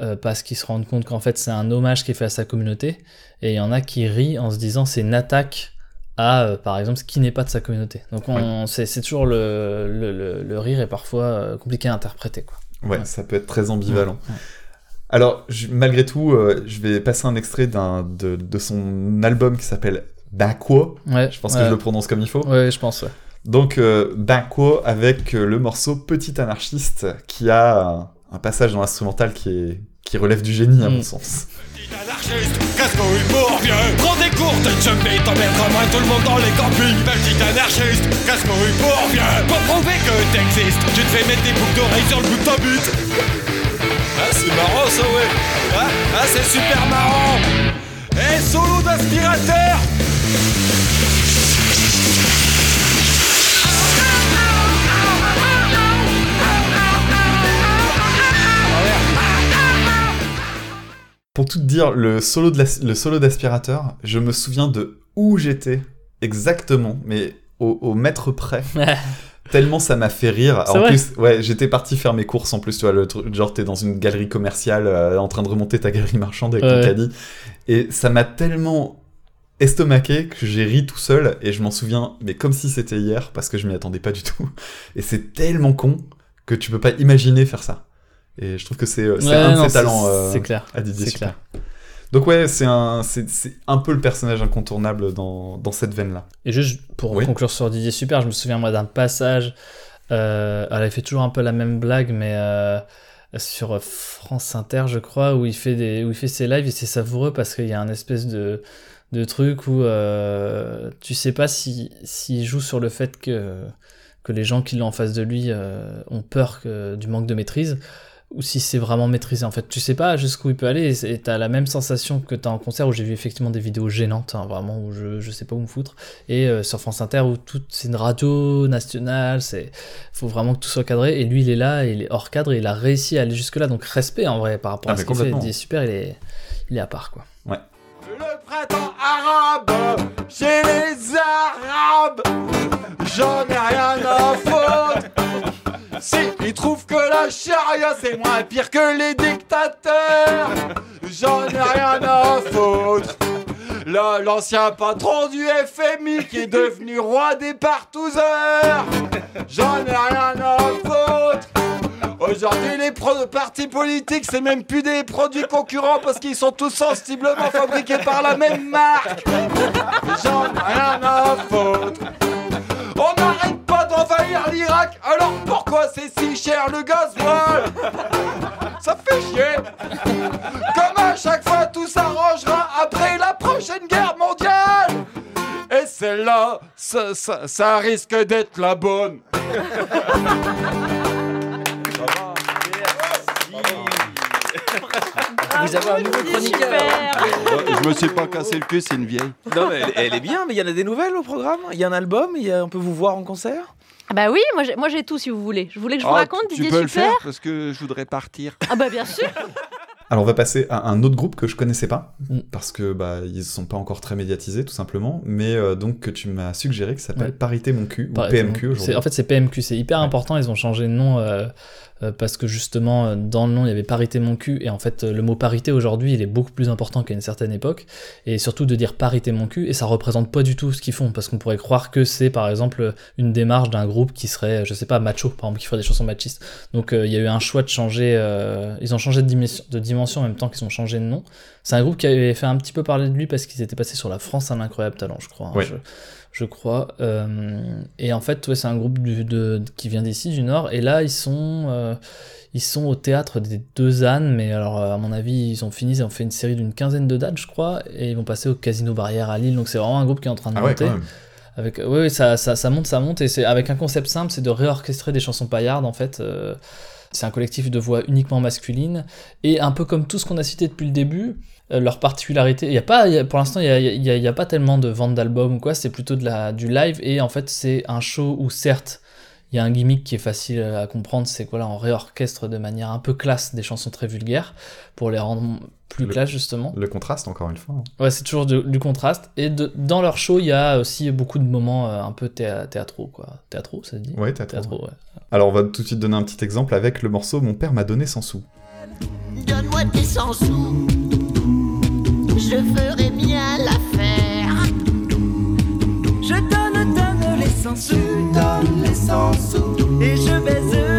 euh, parce qu'ils se rendent compte qu'en fait c'est un hommage qui est fait à sa communauté, et il y en a qui rient en se disant c'est une attaque à euh, par exemple ce qui n'est pas de sa communauté. Donc on, c'est, c'est toujours le, le, le, le rire est parfois euh, compliqué à interpréter quoi.
Ouais,
Ouais.
ça peut être très ambivalent.
Ouais.
Alors, je- malgré tout, euh, je vais passer un extrait d'un, de, de son album qui s'appelle Bakwo.
Ouais,
Je pense que je le prononce comme il faut.
Ouais, je pense.
Donc, euh, Bakwo avec le morceau Petit anarchiste qui a un, un passage dans l'instrumental qui, est, qui relève du génie, à
Mm.
mon sens.
Anarchiste, casse-couille pour vieux? Prends des cours, te jumpé, t'emmèneras moins tout le monde dans les campings. Petit anarchiste, casse-couille pour vieux? Pour prouver que t'existes, tu te fais mettre des boucles d'oreilles sur le bout de ta bite. Ah c'est marrant ça ouais. Ah, ah, c'est super marrant. Et solo d'aspirateur
Pour tout te dire, le solo, de l'as- le solo d'aspirateur, je me souviens de où j'étais exactement, mais au, au mètre près. Tellement ça m'a fait rire. En plus, ouais, j'étais parti faire mes courses en plus, tu vois, le truc, genre t'es dans une galerie commerciale euh, en train de remonter ta galerie marchande avec ton
Ouais.
caddie. Et ça m'a tellement estomaqué que j'ai ri tout seul et je m'en souviens, mais comme si c'était hier, parce que je m'y attendais pas du tout. Et c'est tellement con que tu peux pas imaginer faire ça. Et je trouve que c'est euh,
Ouais,
un de ses talents euh,
clair.
à Didier
clair.
Donc ouais, c'est un, c'est, un peu le personnage incontournable dans, dans cette veine-là.
Et juste pour
Oui.
conclure sur Didier Super, je me souviens moi d'un passage. Euh, elle fait toujours un peu la même blague, mais euh, sur France Inter, je crois, où il fait des, où il fait ses lives et c'est savoureux parce qu'il y a un espèce de de truc où euh, tu sais pas si s'il joue sur le fait que que les gens qui l'ont en face de lui euh, ont peur que, du manque de maîtrise ou si c'est vraiment maîtrisé en fait. Tu sais pas jusqu'où il peut aller et t'as la même sensation que t'as en concert où j'ai vu effectivement des vidéos gênantes hein, vraiment où je, je sais pas où me foutre. Et euh, sur France Inter où tout c'est une radio nationale c'est faut vraiment que tout soit cadré. Et lui il est là il est hors cadre et il a réussi à aller jusque là donc respect en vrai par rapport
Ah,
à ce qu'il fait. il est super il est il est à part quoi.
Le printemps arabe chez les arabes J'en ai rien à foutre Si ils trouvent que la charia c'est moins pire que les dictateurs J'en ai rien à foutre l'ancien patron du FMI qui est devenu roi des partouzeurs J'en ai rien à foutre Aujourd'hui, les partis politiques, c'est même plus des produits concurrents parce qu'ils sont tous sensiblement fabriqués par la même marque. J'en ai rien à foutre. On n'arrête pas d'envahir l'Irak, alors pourquoi c'est si cher le gasoil Ça fait chier. Comme à chaque fois, tout s'arrangera après la prochaine guerre mondiale. Et celle-là, ça, ça- ça risque d'être la bonne.
Vous avez un nouveau chroniqueur.
Je me suis pas cassé le cul, c'est une vieille.
Non, mais elle, elle est bien, mais il y en a des nouvelles au programme? Il y a un album, il y a- on peut vous voir en concert?
Ah Bah oui, moi j'ai, moi j'ai tout si vous voulez. Je voulais que je vous
Ah,
raconte
tu
Didier
peux le
Super.
faire parce que je voudrais partir.
Ah bah bien sûr.
Alors on va passer à un autre groupe que je connaissais pas
Mm.
parce que bah ils sont pas encore très médiatisés tout simplement, mais euh, donc que tu m'as suggéré qui s'appelle
Ouais.
Parité mon cul ou
Par
PMQ aujourd'hui.
C'est- En fait, c'est PMQ, c'est hyper
Ouais.
important. Ils ont changé de nom euh, parce que justement, euh, dans le nom, il y avait parité mon cul. Et en fait, euh, le mot parité aujourd'hui, il est beaucoup plus important qu'à une certaine époque. Et surtout de dire parité mon cul, et ça représente pas du tout ce qu'ils font. Parce qu'on pourrait croire que c'est par exemple une démarche d'un groupe qui serait, je sais pas, macho, par exemple, qui ferait des chansons machistes. Donc euh, il y a eu un choix de changer. euh, ils ont changé de dimension, de dimension en même temps qu'ils ont changé de nom. C'est un groupe qui avait fait un petit peu parler de lui parce qu'ils étaient passés sur la France à l'incroyable talent, je crois. hein. Je- je crois. Euh, et en fait, ouais, c'est un groupe du, de, qui vient d'ici, du Nord. Et là, ils sont, euh, ils sont au théâtre des Deux Ânes. Mais alors, euh, à mon avis, ils ont fini, ils ont fait une série d'une quinzaine de dates, je crois. Et ils vont passer au Casino Barrière à Lille. Donc, c'est vraiment un groupe qui est en train de
Ah ouais,
monter.
même.
Avec, oui, oui, ça, ça, ça monte, ça monte, et c'est avec un concept simple, c'est de réorchestrer des chansons paillardes, en fait. euh, c'est un collectif de voix uniquement masculine, et un peu comme tout ce qu'on a cité depuis le début, euh, leur particularité, a pas, pour l'instant, il n'y a, y a- pas tellement de vente d'albums ou quoi, c'est plutôt du live, et en fait, c'est un show où certes, il y a un gimmick qui est facile à comprendre, c'est quoi là, on réorchestre de manière un peu classe des chansons très vulgaires, pour les rendre plus
Le-
classe, justement.
Le contraste encore une fois. hein.
Ouais, c'est toujours de- du contraste. Et de- dans leur show, il y a aussi beaucoup de moments euh, un peu théâtraux, quoi. Théâtraux, ça se dit
Ouais,
Théâtraux, ouais.
Alors on va tout de suite donner un petit exemple avec le morceau Mon père m'a donné 100 sous.
Donne-moi tes 100 sous. Je ferai bien l'affaire.
Je donne, donne les 100 sous, donne les 100 sous, et je baise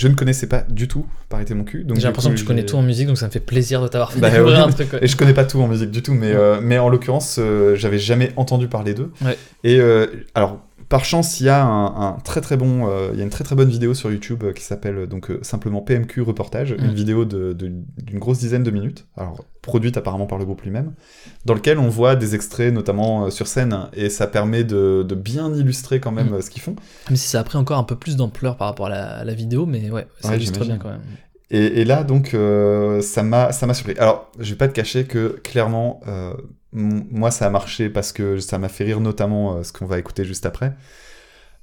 Je
ne connaissais pas du tout Parité mon cul.
J'ai l'impression que tu connais tout en musique, donc ça me fait plaisir de t'avoir fait
Bah,
découvrir
ouais.
un truc. ouais.
Et je connais pas tout en musique du tout, mais, euh, mais en l'occurrence, euh, j'avais jamais entendu parler d'eux.
Ouais.
Et euh, alors, par chance, il y a un, un très très bon, euh, il y a une très très bonne vidéo sur YouTube euh, qui s'appelle euh, donc simplement PMQ reportage, une
Mm.
vidéo de- de- d'une grosse dizaine de minutes, alors produite apparemment par le groupe lui-même, dans lequel on voit des extraits notamment sur scène et ça permet de, de bien illustrer quand même
Mm.
ce qu'ils font.
Même si ça a pris encore un peu plus d'ampleur par rapport à la, à la vidéo, mais ouais, ça
Ouais,
illustre bien quand même.
Et, là, donc, euh, ça m'a surpris. Alors, je vais pas te cacher que, clairement, euh, moi, ça a marché parce que ça m'a fait rire, notamment euh, ce qu'on va écouter juste après.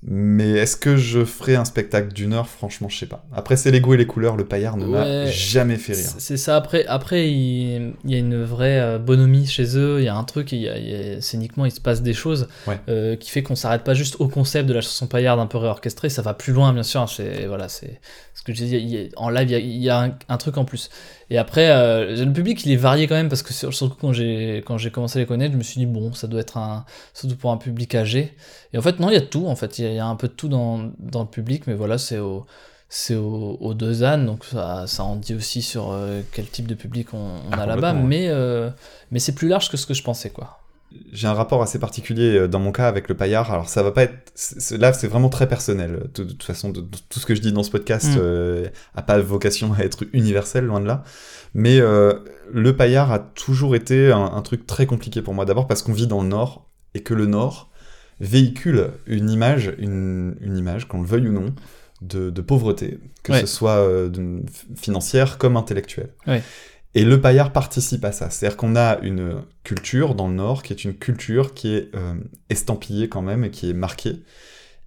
Mais est-ce que je ferai un spectacle d'une heure? Franchement, je sais pas. Après, c'est les goûts et les couleurs. Le paillard ne m'a jamais fait rire.
C'est ça, après, après il, il y a une vraie euh, bonhomie chez eux, il y a un truc, il y a, il y a- scéniquement il se passe des choses
Ouais.
euh, qui fait qu'on s'arrête pas juste au concept de la chanson paillarde un peu réorchestrée, ça va plus loin bien sûr, c'est voilà, c'est ce que je disais, il y a- en live il y a, il y a un, un truc en plus. Et après, euh, le public il est varié quand même parce que sur- surtout quand j'ai quand j'ai commencé à les connaître, je me suis dit bon, ça doit être un surtout pour un public âgé. Et en fait non, il y a tout en fait, il y a, il y a un peu de tout dans, dans le public, mais voilà, c'est au c'est aux, deux ânes, donc ça, ça en dit aussi sur euh, quel type de public on, on
Ah,
a là-bas, mais, euh, mais c'est plus large que ce que je pensais, quoi.
J'ai un rapport assez particulier euh, dans mon cas avec le paillard. Alors ça va pas être là, c'est vraiment très personnel. De, de toute façon, de- tout ce que je dis dans ce podcast
Mm.
euh, a pas vocation à être universel, loin de là. Mais euh, le paillard a toujours été un, un truc très compliqué pour moi. D'abord parce qu'on vit dans le Nord et que le Nord véhicule une image, une, une image, qu'on le veuille ou non, de, de pauvreté, que
Ouais.
ce soit euh, financière comme intellectuelle.
Ouais.
Et le paillard participe à ça. C'est-à-dire qu'on a une culture dans le Nord qui est une culture qui est euh, estampillée quand même et qui est marquée.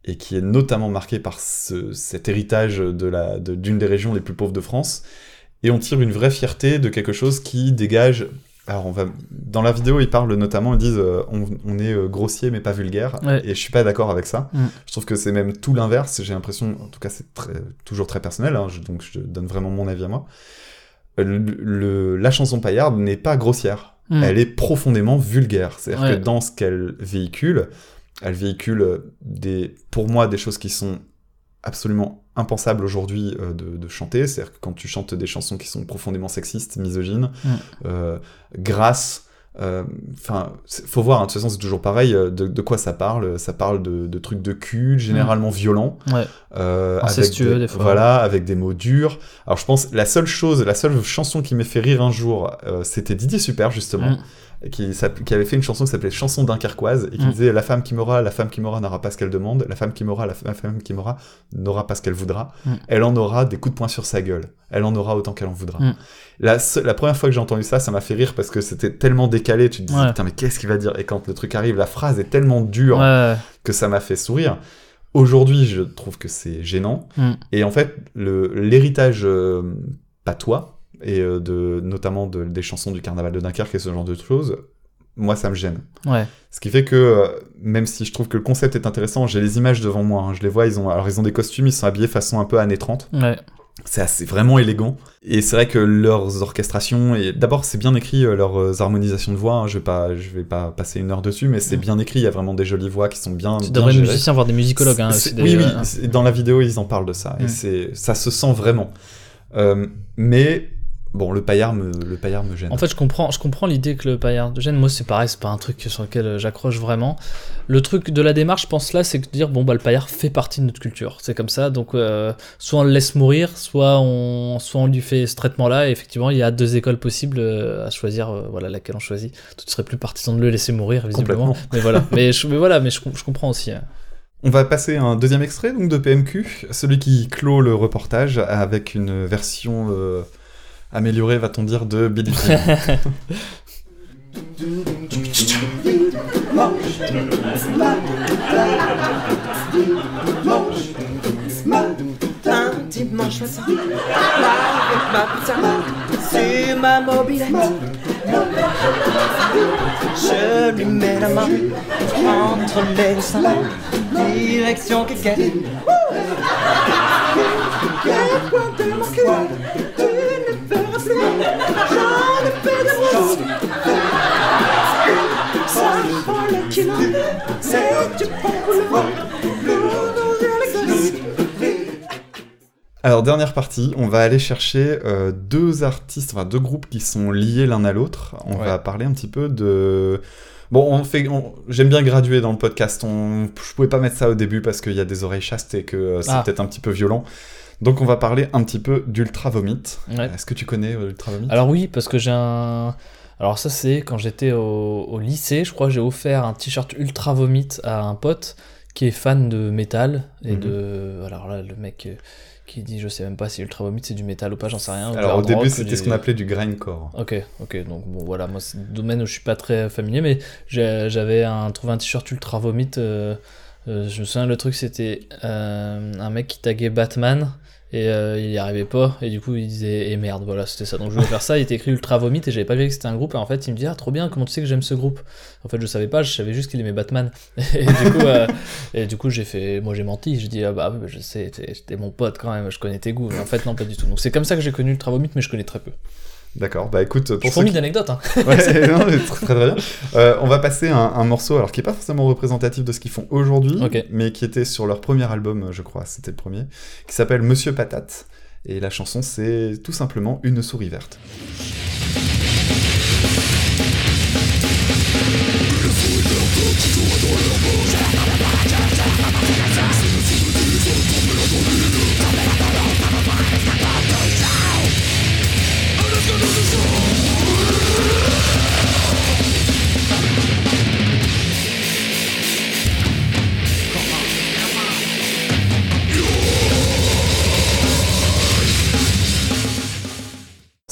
Et qui est notamment marquée par ce- cet héritage de la- de- d'une des régions les plus pauvres de France. Et on tire une vraie fierté de quelque chose qui dégage. Alors, on va, dans la vidéo, ils parlent notamment, ils disent euh, on, on est euh, grossier mais pas vulgaire.
Ouais.
Et je suis pas d'accord avec ça.
Mm.
Je trouve que c'est même tout l'inverse. J'ai l'impression, en tout cas, c'est toujours très personnel, hein, je- donc je donne vraiment mon avis à moi. Le, le- la chanson paillarde n'est pas grossière.
Mm.
Elle est profondément vulgaire. C'est-à-dire
Ouais.
que dans ce qu'elle véhicule, elle véhicule des, pour moi des choses qui sont absolument impensables aujourd'hui euh, de, de chanter. C'est-à-dire que quand tu chantes des chansons qui sont profondément sexistes, misogynes,
Mm.
euh, grasses, euh, Enfin, c'est- faut voir, hein, de toute façon, c'est toujours pareil. euh, De, de quoi ça parle? Ça parle de, de trucs de cul, généralement violents.
Ouais.
euh, avec
Incestueux, des fois.
Voilà, avec des mots durs. Alors, je pense, la seule chose, la seule chanson qui m'ait fait rire un jour, euh, c'était Didier Super, justement.
Mm.
Qui, avait fait une chanson qui s'appelait Chanson dunkerquoise et qui
Mm.
disait La femme qui m'aura, la femme qui m'aura n'aura pas ce qu'elle demande, la femme qui m'aura, la femme qui m'aura n'aura pas ce qu'elle voudra.
Mm.
Elle en aura des coups de poing sur sa gueule. Elle en aura autant qu'elle en voudra.
Mm.
La, la première fois que j'ai entendu ça, ça m'a fait rire parce que c'était tellement décalé. Tu te disais,
Ouais.
putain, mais qu'est-ce qu'il va dire? Et quand le truc arrive, la phrase est tellement dure
Ouais,
que ça m'a fait sourire. Aujourd'hui, je trouve que c'est gênant. Et en fait, l'héritage euh, patois, et euh, de, notamment de- des chansons du carnaval de Dunkerque et ce genre de choses, moi, ça me gêne.
ouais.
Ce qui fait que, euh, même si je trouve que le concept est intéressant, j'ai les images devant moi. hein. je les vois, ils ont, alors ils ont des costumes, ils sont habillés façon un peu années 30.
ouais.
C'est assez vraiment élégant. Et c'est vrai que leurs orchestrations, et d'abord c'est bien écrit, euh, leurs harmonisations de voix, hein, je vais pas, je vais pas passer une heure dessus, mais c'est bien écrit, il y a vraiment des jolies voix qui sont bien,
Tu devrais
gérées.
musicien voir des musicologues. Hein, des-
oui, oui, dans la vidéo ils en parlent de ça, et c'est, ça se sent vraiment. Euh, mais bon, le paillard me, le paillard me gêne.
En fait, je comprends, je comprends l'idée que le paillard de gêne. Moi, c'est pareil, c'est pas un truc sur lequel euh, j'accroche vraiment. Le truc de la démarche, je pense là, c'est de dire bon bah le paillard fait partie de notre culture. C'est comme ça, donc euh, soit on le laisse mourir, soit on, soit on lui fait ce traitement-là. Et effectivement, il y a deux écoles possibles euh, à choisir. euh, voilà laquelle on choisit. Tu serais plus partisan de le laisser mourir, visiblement. Mais voilà, mais, je, mais voilà, mais je, com- je comprends aussi. hein.
On va passer à un deuxième extrait donc de PMQ, celui qui clôt le reportage avec une version euh, améliorée, va-t-on dire, de Jean.
Un dimanche matin, avec ma pizza sur ma mobilette. Je lui mets la main entre les seins, direction. De. Ça prend le kilo, c'est du bon boulot.
Alors, dernière partie, on va aller chercher euh, deux artistes, enfin deux groupes qui sont liés l'un à l'autre. On
Ouais.
va parler un petit peu de. Bon, on fait, on- j'aime bien graduer dans le podcast. On, je pouvais pas mettre ça au début parce qu'il y a des oreilles chastes et que euh, c'est
Ah.
peut-être un petit peu violent. Donc, on va parler un petit peu d'Ultra Vomit.
Ouais.
Est-ce que tu connais euh, Ultra Vomit?
Alors oui, parce que j'ai un... Alors ça c'est quand j'étais au, au lycée, je crois j'ai offert un t-shirt ultra vomit à un pote qui est fan de métal et
Mhm.
de... Alors là, le mec euh, qui dit, je sais même pas si ultra vomit c'est du métal ou pas, j'en sais rien.
Alors, au début, c'était ce qu'on appelait du grindcore.
Ok, ok, donc bon voilà, moi c'est un domaine où je suis pas très familier, mais j'avais un, trouvé un t-shirt ultra vomit. euh, euh, je me souviens, le truc c'était euh, un mec qui taguait Batman et euh, il y arrivait pas, et du coup il disait et merde, voilà, c'était ça. Donc je voulais faire ça, il était écrit ultra vomit et j'avais pas vu que c'était un groupe, et en fait il me dit ah trop bien, comment tu sais que j'aime ce groupe? En fait je savais pas, je savais juste qu'il aimait Batman. Et du coup, euh, et du coup j'ai fait, moi j'ai menti, je dis ah bah bah, je sais, t'es mon pote quand même, je connais tes goûts, mais en fait non pas du tout. Donc c'est comme ça que j'ai connu ultra vomit, mais je connais très peu.
D'accord, bah écoute, pour
fourmis
qui...
d'anecdotes, hein.
Ouais, non, très, très bien. Euh, on va passer un, un morceau, alors qui est pas forcément représentatif de ce qu'ils font aujourd'hui, mais qui était sur leur premier album, je crois, c'était le premier, qui s'appelle Monsieur Patate. Et la chanson, c'est tout simplement Une souris verte.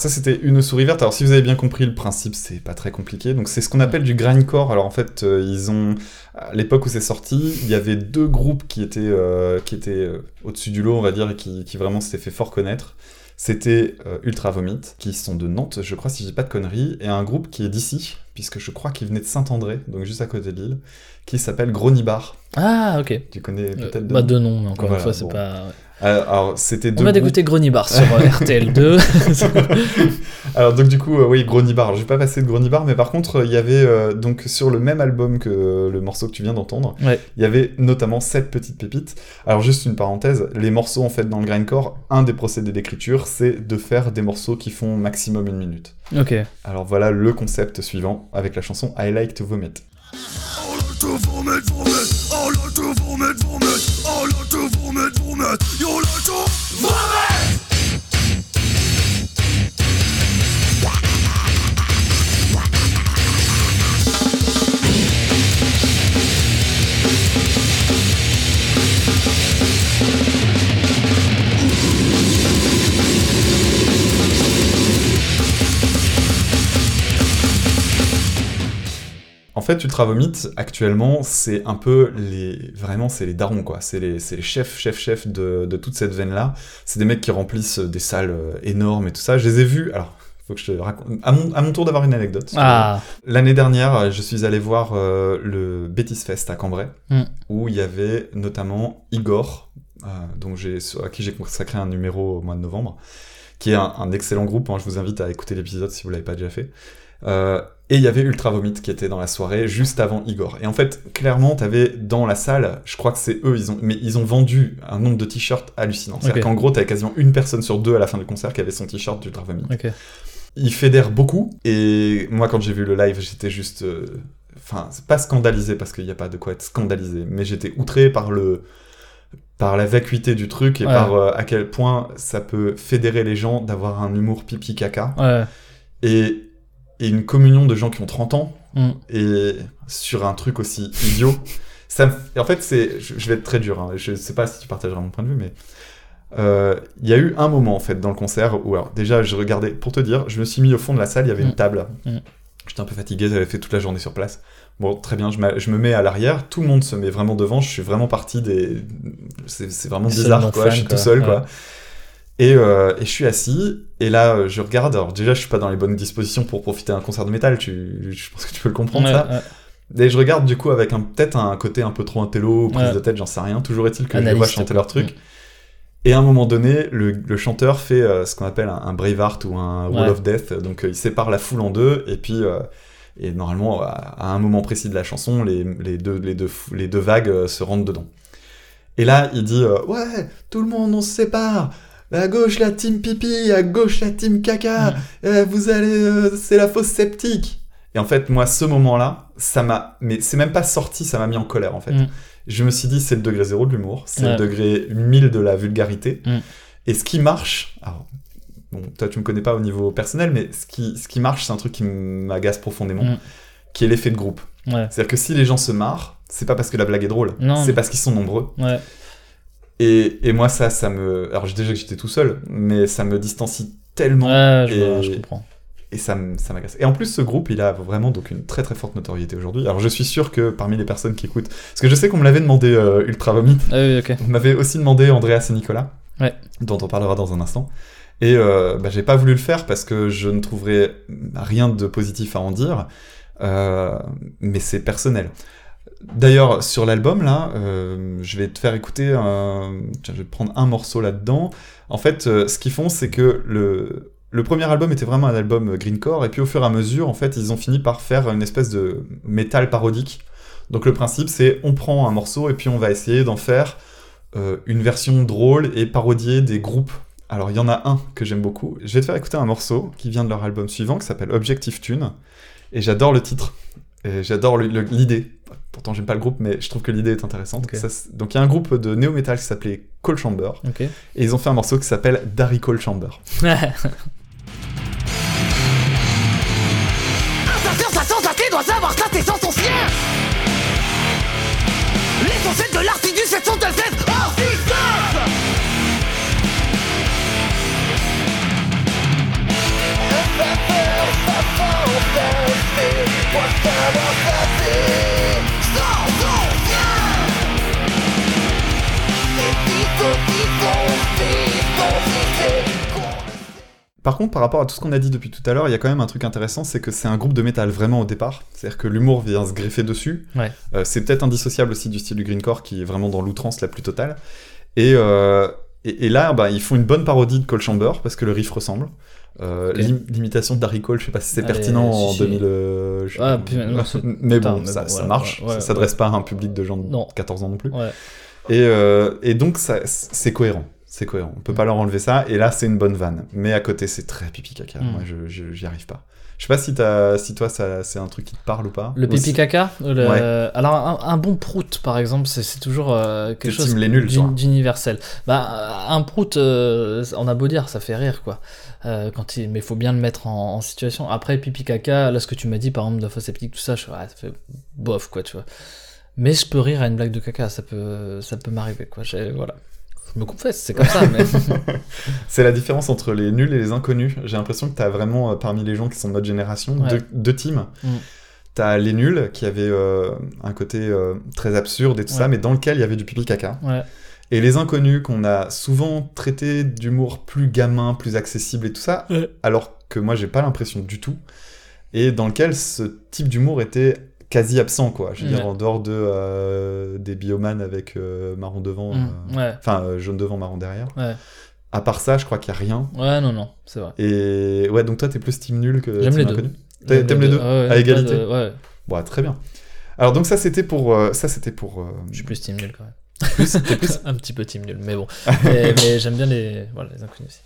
Ça, c'était une souris verte. Alors, si vous avez bien compris le principe, c'est pas très compliqué. Donc, c'est ce qu'on appelle du grindcore. Alors, en fait, euh, ils ont, à l'époque où c'est sorti, il y avait deux groupes qui étaient, euh, qui étaient euh, au-dessus du lot, on va dire, et qui, qui vraiment s'étaient fait fort connaître. C'était euh, Ultra Vomit, qui sont de Nantes, je crois, si je dis pas de conneries, et un groupe qui est d'ici, puisque je crois qu'il venait de Saint-André, donc juste à côté de Lille, qui s'appelle Gronibar.
Ah, ok.
Tu connais peut-être
bah,
nom
deux noms, mais encore
Voilà,
une fois, c'est
bon.
pas.
Euh, Alors, c'était deux
On va d'écouter Grenibar sur euh, RTL2.
Alors donc du coup, euh, oui, Gronibar. Je vais pas passer de Gronibar, mais par contre, il y avait euh, donc sur le même album que euh, le morceau que tu viens d'entendre,
Ouais.
il y avait notamment cette petite pépite. Alors juste une parenthèse, les morceaux en fait dans le grindcore, un des procédés d'écriture, c'est de faire des morceaux qui font maximum une minute.
ok.
Alors voilà le concept suivant avec la chanson I Like to Vomit. You're fait, Ultra Vomit, actuellement, c'est un peu les. Vraiment, c'est les darons, quoi. C'est les, les chefs, chefs, chefs de, de toute cette veine-là. C'est des mecs qui remplissent des salles euh, énormes et tout ça. Je les ai vus. Alors, faut que je te raconte. À mon, à mon tour d'avoir une anecdote.
Ah,
L'année dernière, euh, je suis allé voir euh, le Betis Fest à Cambrai,
Mm.
où il y avait notamment Igor, euh, donc à qui j'ai consacré un numéro au mois de novembre, qui est un, un excellent groupe. hein, je vous invite à écouter l'épisode si vous l'avez pas déjà fait. Euh, et il y avait Ultra Vomit qui était dans la soirée juste avant Igor. Et en fait, clairement, t'avais dans la salle, je crois que c'est eux, ils ont, mais ils ont vendu un nombre de t-shirts hallucinant. C'est-à-dire qu'en gros, t'avais quasiment une personne sur deux à la fin du concert qui avait son t-shirt d'Ultra Vomit.
ok.
Il fédère beaucoup, et moi, quand j'ai vu le live, j'étais juste. euh, Enfin, c'est pas scandalisé parce qu'il n'y a pas de quoi être scandalisé, mais j'étais outré par le. par la vacuité du truc et
Ouais.
par euh, à quel point ça peut fédérer les gens d'avoir un humour pipi caca
Ouais.
et, et une communion de gens qui ont 30 ans
Mm.
et sur un truc aussi idiot. Ça me- et en fait, c'est, je, je vais être très dur. hein, Je sais pas si tu partageras mon point de vue, mais euh, il y a eu un moment en fait dans le concert où alors déjà je regardais, pour te dire, je me suis mis au fond de la salle, il y avait
Mm.
une table.
Mm.
J'étais un peu fatigué, j'avais fait toute la journée sur place. Bon, très bien, je, me mets à l'arrière, tout le monde se met vraiment devant, je suis vraiment parti des. C'est vraiment bizarre,
non
quoi,
fan,
je suis
quoi.
tout seul,
Ouais.
quoi. Et, euh, et je suis assis, et là, euh, je regarde. Alors, déjà, je suis pas dans les bonnes dispositions pour profiter d'un concert de métal, tu, je pense que tu peux le comprendre,
Ouais,
ça.
ouais.
Et je regarde, du coup, avec peut-être un côté un peu trop intello, prise
Ouais.
de tête, j'en sais rien. Toujours est-il que je les
Analyste,
vois chanter leur truc. Et à un moment donné, le, le chanteur fait euh, ce qu'on appelle un, un Braveheart ou un Wall of Death. Donc, euh, il sépare la foule en deux, et puis. et normalement, à, un moment précis de la chanson, les, les deux, les, deux, fou- les deux vagues se rentrent dedans. Et là, il dit euh, Ouais, tout le monde, on se sépare. À gauche, la team pipi, à gauche, la team caca. Euh, vous allez. euh, c'est la fausse sceptique. Et en fait, moi, ce moment-là, ça m'a. Mais c'est même pas sorti, ça m'a mis en colère, en fait.
Mm.
Je me suis dit C'est le degré zéro de l'humour, c'est
Ouais.
le degré 1000 de la vulgarité.
Mm.
Et ce qui marche. Alors, bon, toi, tu me connais pas au niveau personnel, mais ce qui, ce qui marche, c'est un truc qui m'agace profondément,
Mm.
qui est l'effet de groupe.
Ouais.
C'est-à-dire que si les gens se marrent, c'est pas parce que la blague est drôle, c'est parce qu'ils sont nombreux.
Ouais.
Et, et moi, ça, ça me. Alors, déjà que j'étais tout seul, mais ça me distancie tellement.
Ouais, je,
et-
vois, je comprends.
Et ça, ça m'agace. Et en plus, ce groupe, il a vraiment donc une très très forte notoriété aujourd'hui. Alors, je suis sûr que parmi les personnes qui écoutent. Parce que je sais qu'on me l'avait demandé euh, Ultra Vomit.
Ah oui, ok.
On m'avait aussi demandé Andreas et Nicolas.
Ouais.
Dont on parlera dans un instant. Et euh, bah, j'ai pas voulu le faire parce que je ne trouverais rien de positif à en dire. Euh, mais c'est personnel. D'ailleurs, sur l'album, là, euh, je vais te faire écouter un... Tiens, je vais prendre un morceau là-dedans. En fait, euh, ce qu'ils font, c'est que le... premier album était vraiment un album greencore, et puis au fur et à mesure, en fait, ils ont fini par faire une espèce de métal parodique. Donc le principe, c'est on prend un morceau, et puis on va essayer d'en faire euh, une version drôle et parodier des groupes. Alors il y en a un que j'aime beaucoup. Je vais te faire écouter un morceau qui vient de leur album suivant, qui s'appelle Objective Tune, et j'adore le titre. Et j'adore l'idée. Pourtant, j'aime pas le groupe, mais je trouve que l'idée est intéressante. Ça, donc, il y a un groupe de néo-metal qui s'appelait Cold Chamber, et ils ont fait un morceau qui s'appelle Darry Cold Chamber.
L'essentiel de hors système
Par contre, par rapport à tout ce qu'on a dit depuis tout à l'heure, il y a quand même un truc intéressant, c'est que c'est un groupe de métal vraiment au départ. C'est-à-dire que l'humour vient se greffer dessus.
Ouais.
Euh, c'est peut-être indissociable aussi du style du greencore qui est vraiment dans l'outrance la plus totale. Et, euh, et, et là, bah, ils font une bonne parodie de Cold Chamber parce que le riff ressemble. Euh, L'imitation de Darry Cole, je sais pas si c'est pertinent
si,
en
si.
2000. euh, je
Ah, puis, non,
mais bon, ça,
bon,
ça
ouais,
marche.
ouais, ouais,
ça s'adresse pas à un public de gens de
Non.
14 ans non plus.
Ouais.
Et, et donc, c'est cohérent. C'est cohérent. On peut pas leur enlever ça. Et là, c'est une bonne vanne. Mais à côté, c'est très pipi caca.
Mm.
Moi, je, j'y arrive pas. Je sais pas si, t'as- si toi, ça, c'est un truc qui te parle ou pas.
Le pipi caca le-
Ouais.
Alors, un, un bon prout, par exemple, c'est c'est toujours euh, quelque chose d'universel. Bah, un prout, euh, on a beau dire, ça fait rire, quoi. Euh, quand il... Mais il faut bien le mettre en, en situation. Après, pipi caca, là, ce que tu m'as dit, par exemple, sceptique, tout ça, je... ouais, ça fait bof, quoi, tu vois. Mais je peux rire à une blague de caca, ça peut, ça peut m'arriver, quoi. Voilà. Je me confesse, c'est comme ça, mais.
C'est la différence entre les nuls et les inconnus. J'ai l'impression que t'as vraiment, euh, parmi les gens qui sont de notre génération,
Ouais.
deux, deux teams.
Mm.
T'as Les Nuls, qui avait euh, un côté euh, très absurde et tout
Ouais.
ça, mais dans lequel il y avait du pipi caca.
Ouais.
Et Les Inconnus, qu'on a souvent traité d'humour plus gamin, plus accessible et tout ça,
Ouais.
alors que moi, j'ai pas l'impression du tout. Et dans lequel ce type d'humour était quasi absent, quoi. Je veux dire, en dehors de, euh, des biomanes avec euh, marron devant,
Mm,
euh,
ouais.
enfin jaune devant, marron derrière.
Ouais.
À part ça, je crois qu'il y a rien.
Ouais, non, non, c'est vrai.
Et ouais, donc toi, t'es plus team nul que
J'aime les
inconnu T'a- T'aimes les deux
ouais,
À égalité
de- Ouais,
Bon, très bien. Alors donc ça, c'était pour, ça, c'était pour.
je suis plus team nul quand même.
plus- plus-
un petit peu team nul, mais bon. mais mais j'aime bien les, voilà, les inconnus aussi.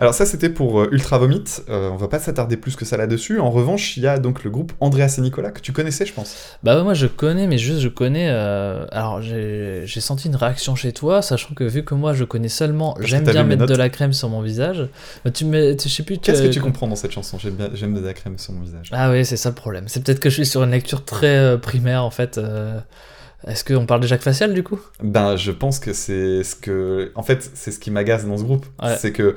Alors ça, c'était pour euh, Ultra Vomit. Euh, on va pas s'attarder plus que ça là-dessus. En revanche, il y a donc le groupe Andreas et Nicolas que tu connaissais, je pense.
Bah ouais, moi je connais, mais juste je connais. euh, Alors j'ai senti une réaction chez toi, sachant que vu que moi je connais seulement,
que
j'aime bien mettre de la crème sur mon visage. Tu mets, tu- je sais plus.
Qu'est-ce que tu
euh,
comprends dans cette chanson J'aime bien, j'aime de la crème sur mon visage?
Ah oui, c'est ça le problème. C'est peut-être que je suis sur une lecture très euh, primaire en fait. Est-ce qu'on parle de Jacques Facial du coup?
Ben, je pense que c'est ce que, en fait, c'est ce qui m'agace dans ce groupe,
Ouais.
c'est que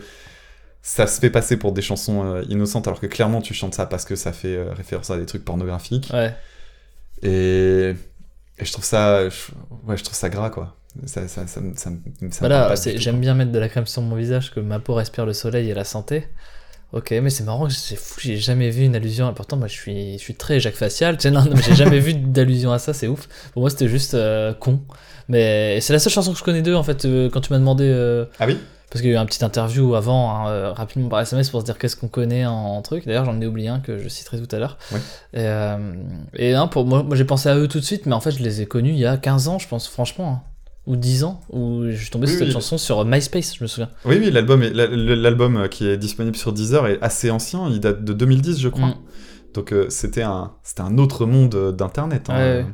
ça se fait passer pour des chansons euh, innocentes, alors que clairement tu chantes ça parce que ça fait euh, référence à des trucs pornographiques.
Ouais.
Et, et je trouve ça, je- ouais, je trouve ça gras quoi. Ça, ça, ça, me- ça,
Voilà, j'aime bien mettre de la crème sur mon visage, que ma peau respire le soleil et la santé. Ok, mais c'est marrant, c'est fou, j'ai jamais vu une allusion. Pourtant, moi, je suis, je suis très Jacques Facial. Tu sais, non, j'ai jamais vu d'allusion à ça, c'est ouf. Pour moi, c'était juste euh, con. Mais c'est la seule chanson que je connais d'eux, en fait, quand tu m'as demandé.
Ah oui?
Parce qu'il y a eu un petit interview avant, hein, euh, rapidement par SMS, pour se dire qu'est-ce qu'on connaît en, en truc. D'ailleurs, j'en ai oublié un que je citerai tout à l'heure.
Ouais.
Et, euh, et pour moi, moi j'ai pensé à eux tout de suite, mais en fait, je les ai connus il y a 15 ans, je pense, franchement. hein. Ou 10 ans, où je suis tombé
Oui,
sur cette
oui.
chanson sur MySpace, je me souviens.
Oui, oui, l'album, est- euh, qui est disponible sur Deezer est assez ancien, il date de 2010, je crois.
Mm.
Donc euh, c'était un, c'était un autre monde d'internet. hein.
Ouais, ouais.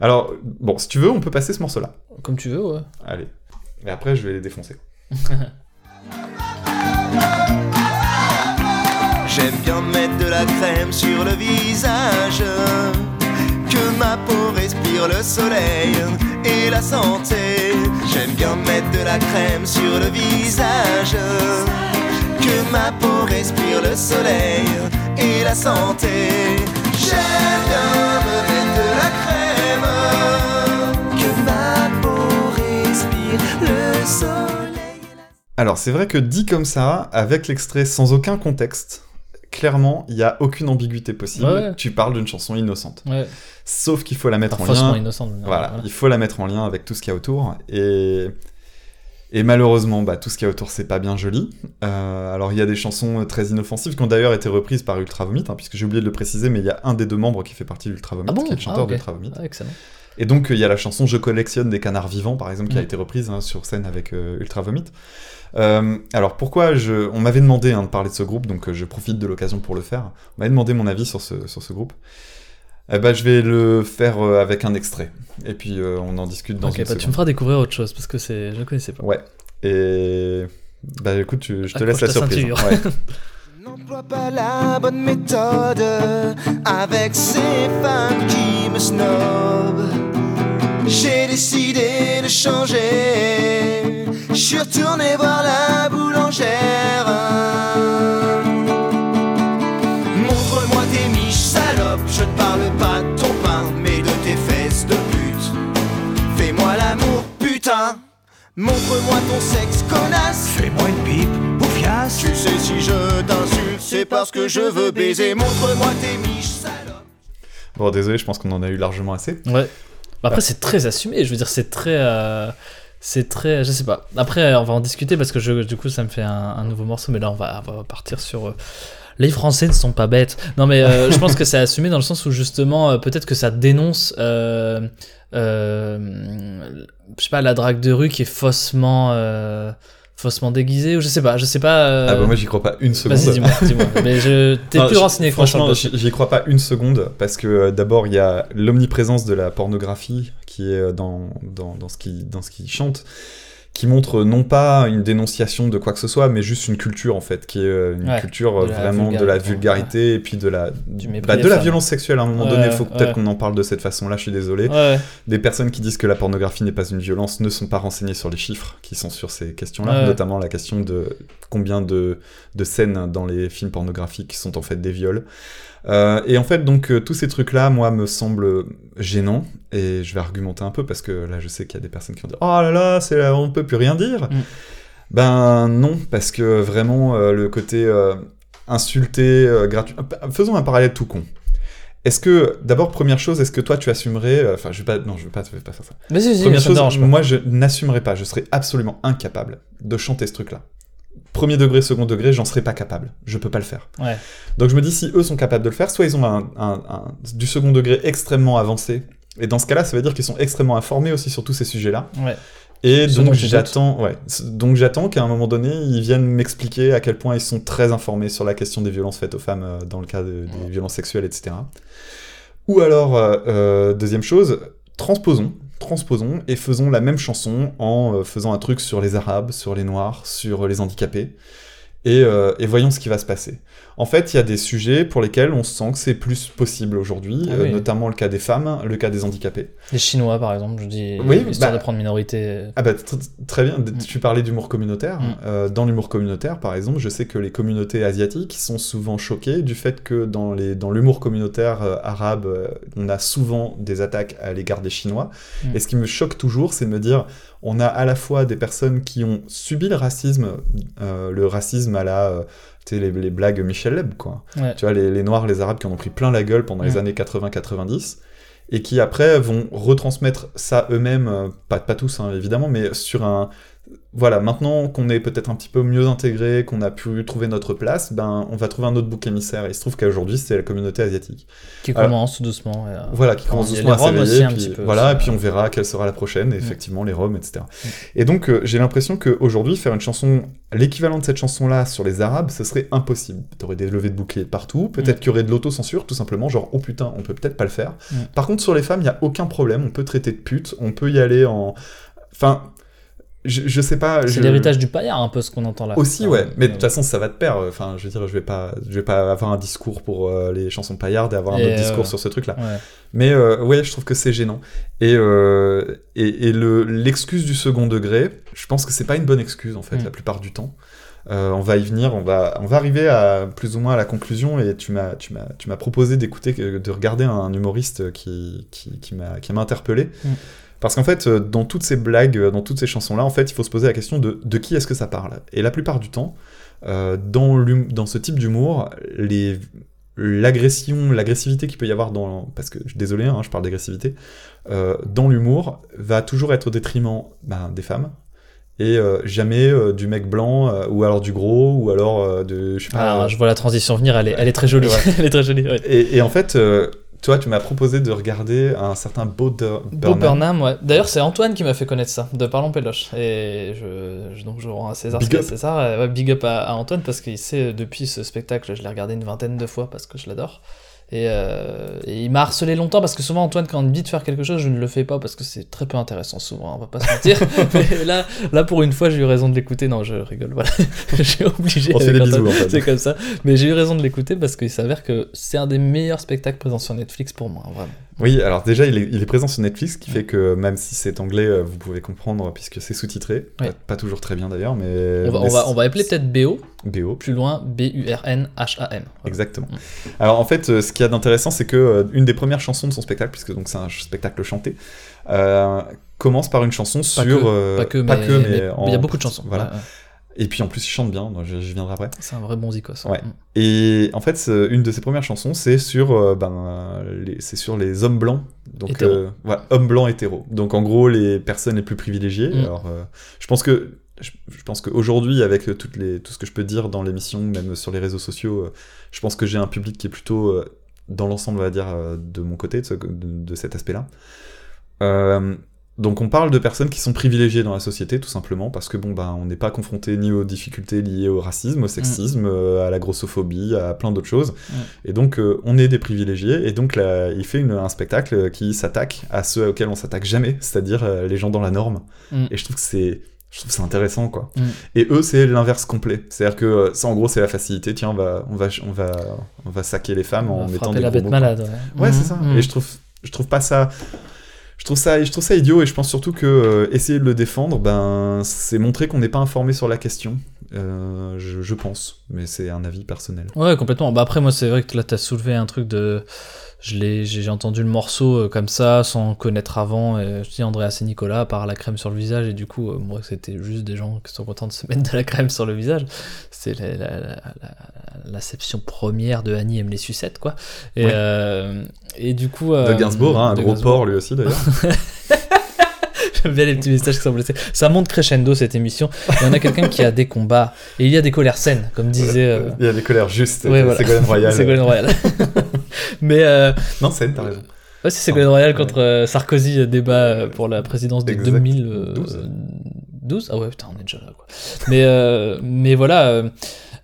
Alors bon, si tu veux, on peut passer ce morceau-là.
Comme tu veux, ouais.
Allez. Et après, je vais les défoncer.
J'aime bien mettre de la crème sur le visage, que ma peau respire le soleil et la santé. J'aime bien mettre de la crème sur le visage, que ma peau respire le soleil et la santé. J'aime bien me mettre de la crème, que ma peau respire le soleil.
Alors c'est vrai que dit comme ça, avec l'extrait sans aucun contexte, clairement, il n'y a aucune ambiguïté possible.
Ouais.
Tu parles d'une chanson innocente.
Ouais.
Sauf qu'il faut la mettre
Enfin,
en lien.
innocente.
Voilà, il faut la mettre en lien avec tout ce qu'il y a autour. Et, et malheureusement, bah, tout ce qu'il y a autour, c'est pas bien joli. Euh, alors, il y a des chansons très inoffensives qui ont d'ailleurs été reprises par Ultra Vomit, hein, puisque j'ai oublié de le préciser, mais il y a un des deux membres qui fait partie d'Ultra Vomit,
Ah bon
qui est le chanteur
Ah, ok.
d'Ultra Vomit.
Ah, excellent.
Et donc, il y a la chanson Je collectionne des canards vivants, par exemple, qui a
Mm.
été reprise hein, sur scène avec euh, Ultra Vomit. Euh, alors, pourquoi je... On m'avait demandé hein, de parler de ce groupe, donc euh, je profite de l'occasion pour le faire. On m'avait demandé mon avis sur ce, sur ce groupe. Eh ben, je vais le faire euh, avec un extrait. Et puis, euh, on en discute dans
Ok,
une
bah, tu me feras découvrir autre chose, parce que c'est... je ne connaissais pas.
Ouais. Et... Bah écoute, tu- je te
Accroche
laisse la surprise. hein. Ouais.
N'emploie pas la bonne méthode avec ces femmes qui Montre-moi ton sexe, connasse. Fais-moi une pipe, bouffiasse. Tu sais, si je t'insulte, c'est parce que je veux baiser. Montre-moi tes miches, salope.
Bon, désolé, je pense qu'on en a eu largement assez.
Ouais. Bah, après, c'est très assumé. Je veux dire, c'est très. euh, C'est très. Je sais pas. Après, on va en discuter parce que je, du coup, ça me fait un, un nouveau morceau. Mais là, on va, on va partir sur. Les Français ne sont pas bêtes. Non, mais euh, je pense que c'est assumé dans le sens où justement, euh, peut-être que ça dénonce. Euh, je sais pas, la drague de rue qui est faussement. faussement déguisée ou je sais pas. Je sais pas. euh,
Ah bah moi j'y crois pas une seconde.
Vas-y, dis-moi, dis-moi. Mais je t'es plus renseigné
Franchement, j'y crois pas une seconde parce que euh, d'abord il y a l'omniprésence de la pornographie qui est dans, dans, dans ce qui dans ce qui chante, qui montre non pas une dénonciation de quoi que ce soit, mais juste une culture en fait, qui est euh, une
Ouais,
culture euh,
de
vraiment de la
vulgarité,
et puis de la bah, de la violence sexuelle à un moment
Ouais,
donné. Il faut peut-être qu'on en parle de cette façon-là. Je suis désolé. Des personnes qui disent que la pornographie n'est pas une violence ne sont pas renseignées sur les chiffres qui sont sur ces questions-là, notamment la question de combien de, de scènes dans les films pornographiques sont en fait des viols. Euh, et en fait, donc, euh, tous ces trucs-là, moi, me semblent gênants. Et je vais argumenter un peu parce que là, je sais qu'il y a des personnes qui vont dire Oh là là, c'est là, on peut plus rien dire.
Mm.
Ben non, parce que vraiment, euh, le côté insulté, gratuit. Faisons un parallèle tout con. Est-ce que, d'abord, première chose, est-ce que toi, tu assumerais. Enfin, je vais pas. Non, je vais pas, je vais pas faire ça.
Mais si, si,
Première chose, moi je n'assumerais pas, je serais absolument incapable de chanter ce truc-là. Premier degré, second degré, j'en serais pas capable. Je peux pas le faire.
Ouais.
Donc je me dis, si eux sont capables de le faire, soit ils ont un, un- un- du second degré extrêmement avancé, et dans ce cas-là, ça veut dire qu'ils sont extrêmement informés aussi sur tous ces sujets-là.
Ouais.
Et
Ce
donc j'attends, ouais, donc j'attends qu'à un moment donné, ils viennent m'expliquer à quel point ils sont très informés sur la question des violences faites aux femmes euh, dans le cas de- des violences sexuelles, etc. Ou alors, euh, euh, deuxième chose, transposons, transposons et faisons la même chanson en euh, faisant un truc sur les Arabes, sur les Noirs, sur les handicapés, et, euh, et voyons ce qui va se passer. En fait, il y a des sujets pour lesquels on sent que c'est plus possible aujourd'hui,
Ah
euh,
oui.
notamment le cas des femmes, le cas des handicapés.
Les Chinois, par exemple, je dis,
Oui,
histoire
bah-
de prendre minorité.
Ah bah tr- très bien, tu parlais d'humour communautaire.
Mm.
Euh, dans l'humour communautaire, par exemple, je sais que les communautés asiatiques sont souvent choquées du fait que dans les dans l'humour communautaire euh, arabe, on a souvent des attaques à l'égard des Chinois.
Mm.
Et ce qui me choque toujours, c'est de me dire, on a à la fois des personnes qui ont subi le racisme, euh, le racisme à la... tu sais, les, les blagues Michel Leb, quoi.
Ouais.
Tu vois, les, les Noirs, les Arabes qui en ont pris plein la gueule pendant les années 80-90, et qui après vont retransmettre ça eux-mêmes, euh, pas, pas tous hein, évidemment, mais sur un... Voilà, maintenant qu'on est peut-être un petit peu mieux intégré, qu'on a pu trouver notre place, ben on va trouver un autre bouc émissaire. Et il se trouve qu'aujourd'hui, c'est la communauté asiatique.
Qui commence doucement. euh,
Voilà, qui commence doucement à s'éveiller, puis,
peu
voilà, et puis on verra quelle sera la prochaine, et effectivement les Roms, etc. Et donc euh, j'ai l'impression qu'aujourd'hui, faire une chanson, l'équivalent de cette chanson-là sur les Arabes, ce serait impossible. T'aurais des levées de boucliers partout, peut-être
Mm.
qu'il y aurait de l'autocensure, tout simplement, genre oh putain, on peut peut-être pas le faire.
Mm.
Par contre, sur les femmes, il y a aucun problème, on peut traiter de pute, on peut y aller en... Enfin, je, je sais pas...
C'est
je-
l'héritage du paillard, un peu ce qu'on entend là.
aussi, ouais. Mais de
euh,
toute façon, ça va de pair. Enfin, je veux dire, je vais pas, je vais pas avoir un discours pour euh, les chansons paillardes et avoir un
Et,
autre discours
euh,
sur ce truc-là.
ouais.
Mais euh, ouais, je trouve que c'est gênant. Et, euh, et, et le, l'excuse du second degré, je pense que c'est pas une bonne excuse en fait,
Mm.
la plupart du temps. Euh, on va y venir, on va, on va arriver à plus ou moins à la conclusion. Et tu m'as, tu m'as, tu m'as proposé d'écouter, de regarder un humoriste qui, qui, qui m'a, qui m'a interpellé.
Mm.
Parce qu'en fait, euh, dans toutes ces blagues, euh, dans toutes ces chansons-là, en fait, il faut se poser la question de, de qui est-ce que ça parle? Et la plupart du temps, euh, dans, dans ce type d'humour, les l'agression, l'agressivité qu'il peut y avoir dans... Parce que, désolé, hein, je parle d'agressivité. euh, dans l'humour, va toujours être au détriment ben, des femmes. Et euh, jamais euh, du mec blanc, euh, ou alors du gros, ou alors de... Je sais pas...
Ah, je vois la transition venir, elle est, elle est très jolie.
Ouais.
elle est très jolie. ouais.
et, et en fait, toi, tu m'as proposé de regarder un certain Bo
Bo
Burnham.
Burnham, ouais. D'ailleurs, c'est Antoine qui m'a fait connaître ça, de Parlons Péloche. Et je, je- donc je rends à César
Big
ce César. Ouais, big up à, à Antoine parce qu'il sait, depuis ce spectacle, je l'ai regardé une vingtaine de fois parce que je l'adore. Et, euh, et il m'a harcelé longtemps parce que souvent, Antoine, quand on me dit de faire quelque chose, je ne le fais pas parce que c'est très peu intéressant, souvent, on va pas se mentir. Mais là, là, pour une fois, j'ai eu raison de l'écouter. Non, je rigole, voilà. j'ai obligé.
En fait.
C'est comme ça. Mais j'ai eu raison de l'écouter parce qu'il s'avère que c'est un des meilleurs spectacles présents sur Netflix pour moi, vraiment.
Oui, alors déjà, il est, il est présent sur Netflix, ce qui fait que même si c'est anglais, euh, vous pouvez comprendre puisque c'est sous-titré.
Ouais.
Pas, pas toujours très bien d'ailleurs, mais...
On va, on va, on va appeler peut-être BO,
BO.
plus loin B-U-R-N-H-A-M. Voilà.
Exactement.
Mm.
Alors en fait, euh, ce qu'il y a d'intéressant, c'est que euh, une des premières chansons de son spectacle, puisque donc c'est un spectacle chanté, euh, commence par une chanson
Pas
sur
que,
euh,
pas que, mais, mais- mais
en-
il y a beaucoup de chansons.
Voilà.
Ouais, ouais.
Et puis en plus, il chante bien. donc je- J'y viendrai après.
C'est un vrai bon zikos.
Ouais.
Mm.
Et en fait, une de ses premières chansons, c'est sur, euh, ben, c'est sur les hommes blancs. Donc, euh, hommes blancs hétéros. Donc, en gros, les personnes les plus privilégiées.
Mm.
Alors, euh, je pense que, je, je pense qu'aujourd'hui, avec toutes les, tout ce que je peux dire dans l'émission, même sur les réseaux sociaux, je pense que j'ai un public qui est plutôt, dans l'ensemble, on va dire, de mon côté, de, ce- de- de cet aspect-là. Euh, donc on parle de personnes qui sont privilégiées dans la société, tout simplement, parce que bon, ben, on n'est pas confronté ni aux difficultés liées au racisme, au sexisme, euh, à la grossophobie, à plein d'autres choses.
Mm.
Et donc euh, on est des privilégiés, et donc là, il fait une- un spectacle qui s'attaque à ceux auxquels on s'attaque jamais, c'est-à-dire euh, les gens dans la norme.
Mm.
Et je trouve que c'est je trouve c'est intéressant quoi.
Mm.
Et eux c'est l'inverse complet. C'est-à-dire que ça en gros c'est la facilité, tiens on va on va on va on va saquer les femmes
On
en
va
mettant des
la
gros
bête
mots,
malade. Ouais,
Ouais,
Mm,
c'est ça.
mm.
Et je trouve, je trouve pas ça. Je trouve ça, je trouve ça idiot et je pense surtout que euh, essayer de le défendre, ben, c'est montrer qu'on n'est pas informé sur la question. Euh, je, je pense, mais c'est un avis personnel.
Ouais, complètement. Bah après, moi, c'est vrai que là, t'as soulevé un truc de. J'ai entendu le morceau euh, comme ça, sans connaître avant. Et je dis Andreas et Nicolas, par la crème sur le visage. Et du coup, euh, moi, c'était juste des gens qui sont contents de se mettre de la crème sur le visage. C'est la, la, la- la- l'acception première de Annie aime les sucettes, quoi. Et,
Ouais.
euh, et du coup.
De Gainsbourg, hein, un
de
gros
Gainsbourg.
porc lui aussi d'ailleurs.
J'aime bien les petits messages qui sont blessés. Ça monte crescendo cette émission. Il y en a quelqu'un qui a des combats. Et il y a des colères saines, comme disait. euh,
Il y a des colères justes,
Ouais, voilà.
Ségolène Royal.
Ségolène Royal. Mais euh,
Non, scène, t'as raison.
ouais, c'est Ségolène Royal contre euh, Sarkozy débat pour la présidence de
Exact.
2012. 12 Ah ouais, putain, on est déjà là, quoi. Mais, mais voilà.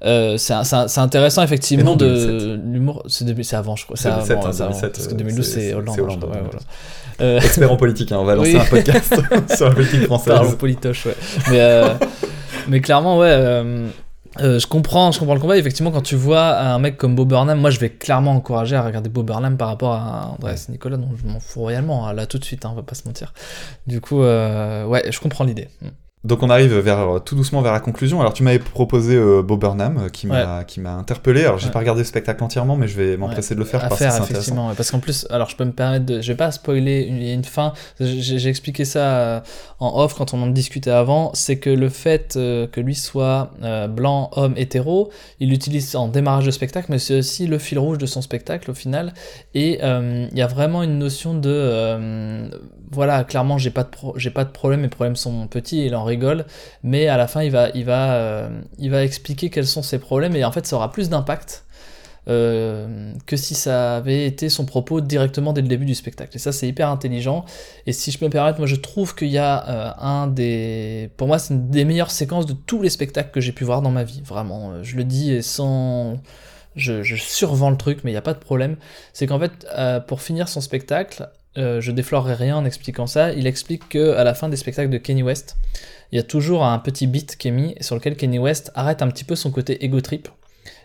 euh, c'est intéressant effectivement
non,
de
2007.
l'humour. C'est avant, je crois. C'est
2007,
avant,
hein,
c'est avant,
2007,
parce que
euh,
2012
c'est-
Hollande. Hollande, ouais. voilà. Euh,
Expert en politique, hein, on va lancer
Oui.
un podcast sur la politique française.
Parlons politoche, ouais. Mais, euh, mais clairement, ouais. euh, euh, je comprends, je comprends le combat. Effectivement, quand tu vois un mec comme Bob Burnham, moi je vais clairement encourager à regarder Bob Burnham par rapport à Andreas Nicolas, dont je m'en fous royalement, hein, là tout de suite, hein, on va pas se mentir. Du coup, euh, ouais, je comprends l'idée.
Donc on arrive vers, tout doucement vers la conclusion. Alors tu m'avais proposé euh, Bob Burnham euh, qui m'a qui m'a interpellé. Alors j'ai
Ouais.
pas regardé le spectacle entièrement, mais je vais m'empresser de le faire
à
parce
faire
que c'est
effectivement parce qu'en plus alors je peux me permettre de je vais pas spoiler une- une fin j'ai expliqué ça euh, en off quand on en discutait avant c'est que le fait euh, que lui soit euh, blanc homme hétéro il l'utilise en démarrage de spectacle mais c'est aussi le fil rouge de son spectacle au final et euh, il y a vraiment une notion de euh, voilà clairement j'ai pas de j'ai pas de problème mes problèmes sont petits il en rigole mais à la fin euh, il va expliquer quels sont ses problèmes et en fait ça aura plus d'impact euh, que si ça avait été son propos directement dès le début du spectacle. Et ça, c'est hyper intelligent. Et si je peux me permettre, moi, je trouve qu'il y a euh, un des... Pour moi, c'est une des meilleures séquences de tous les spectacles que j'ai pu voir dans ma vie. Vraiment, je le dis sans... Je, je survends le truc, mais il n'y a pas de problème. C'est qu'en fait, pour finir son spectacle, euh, je déflorerai rien en expliquant ça, il explique que à la fin des spectacles de Kenny West, il y a toujours un petit beat qui est sur lequel Kenny West arrête un petit peu son côté ego trip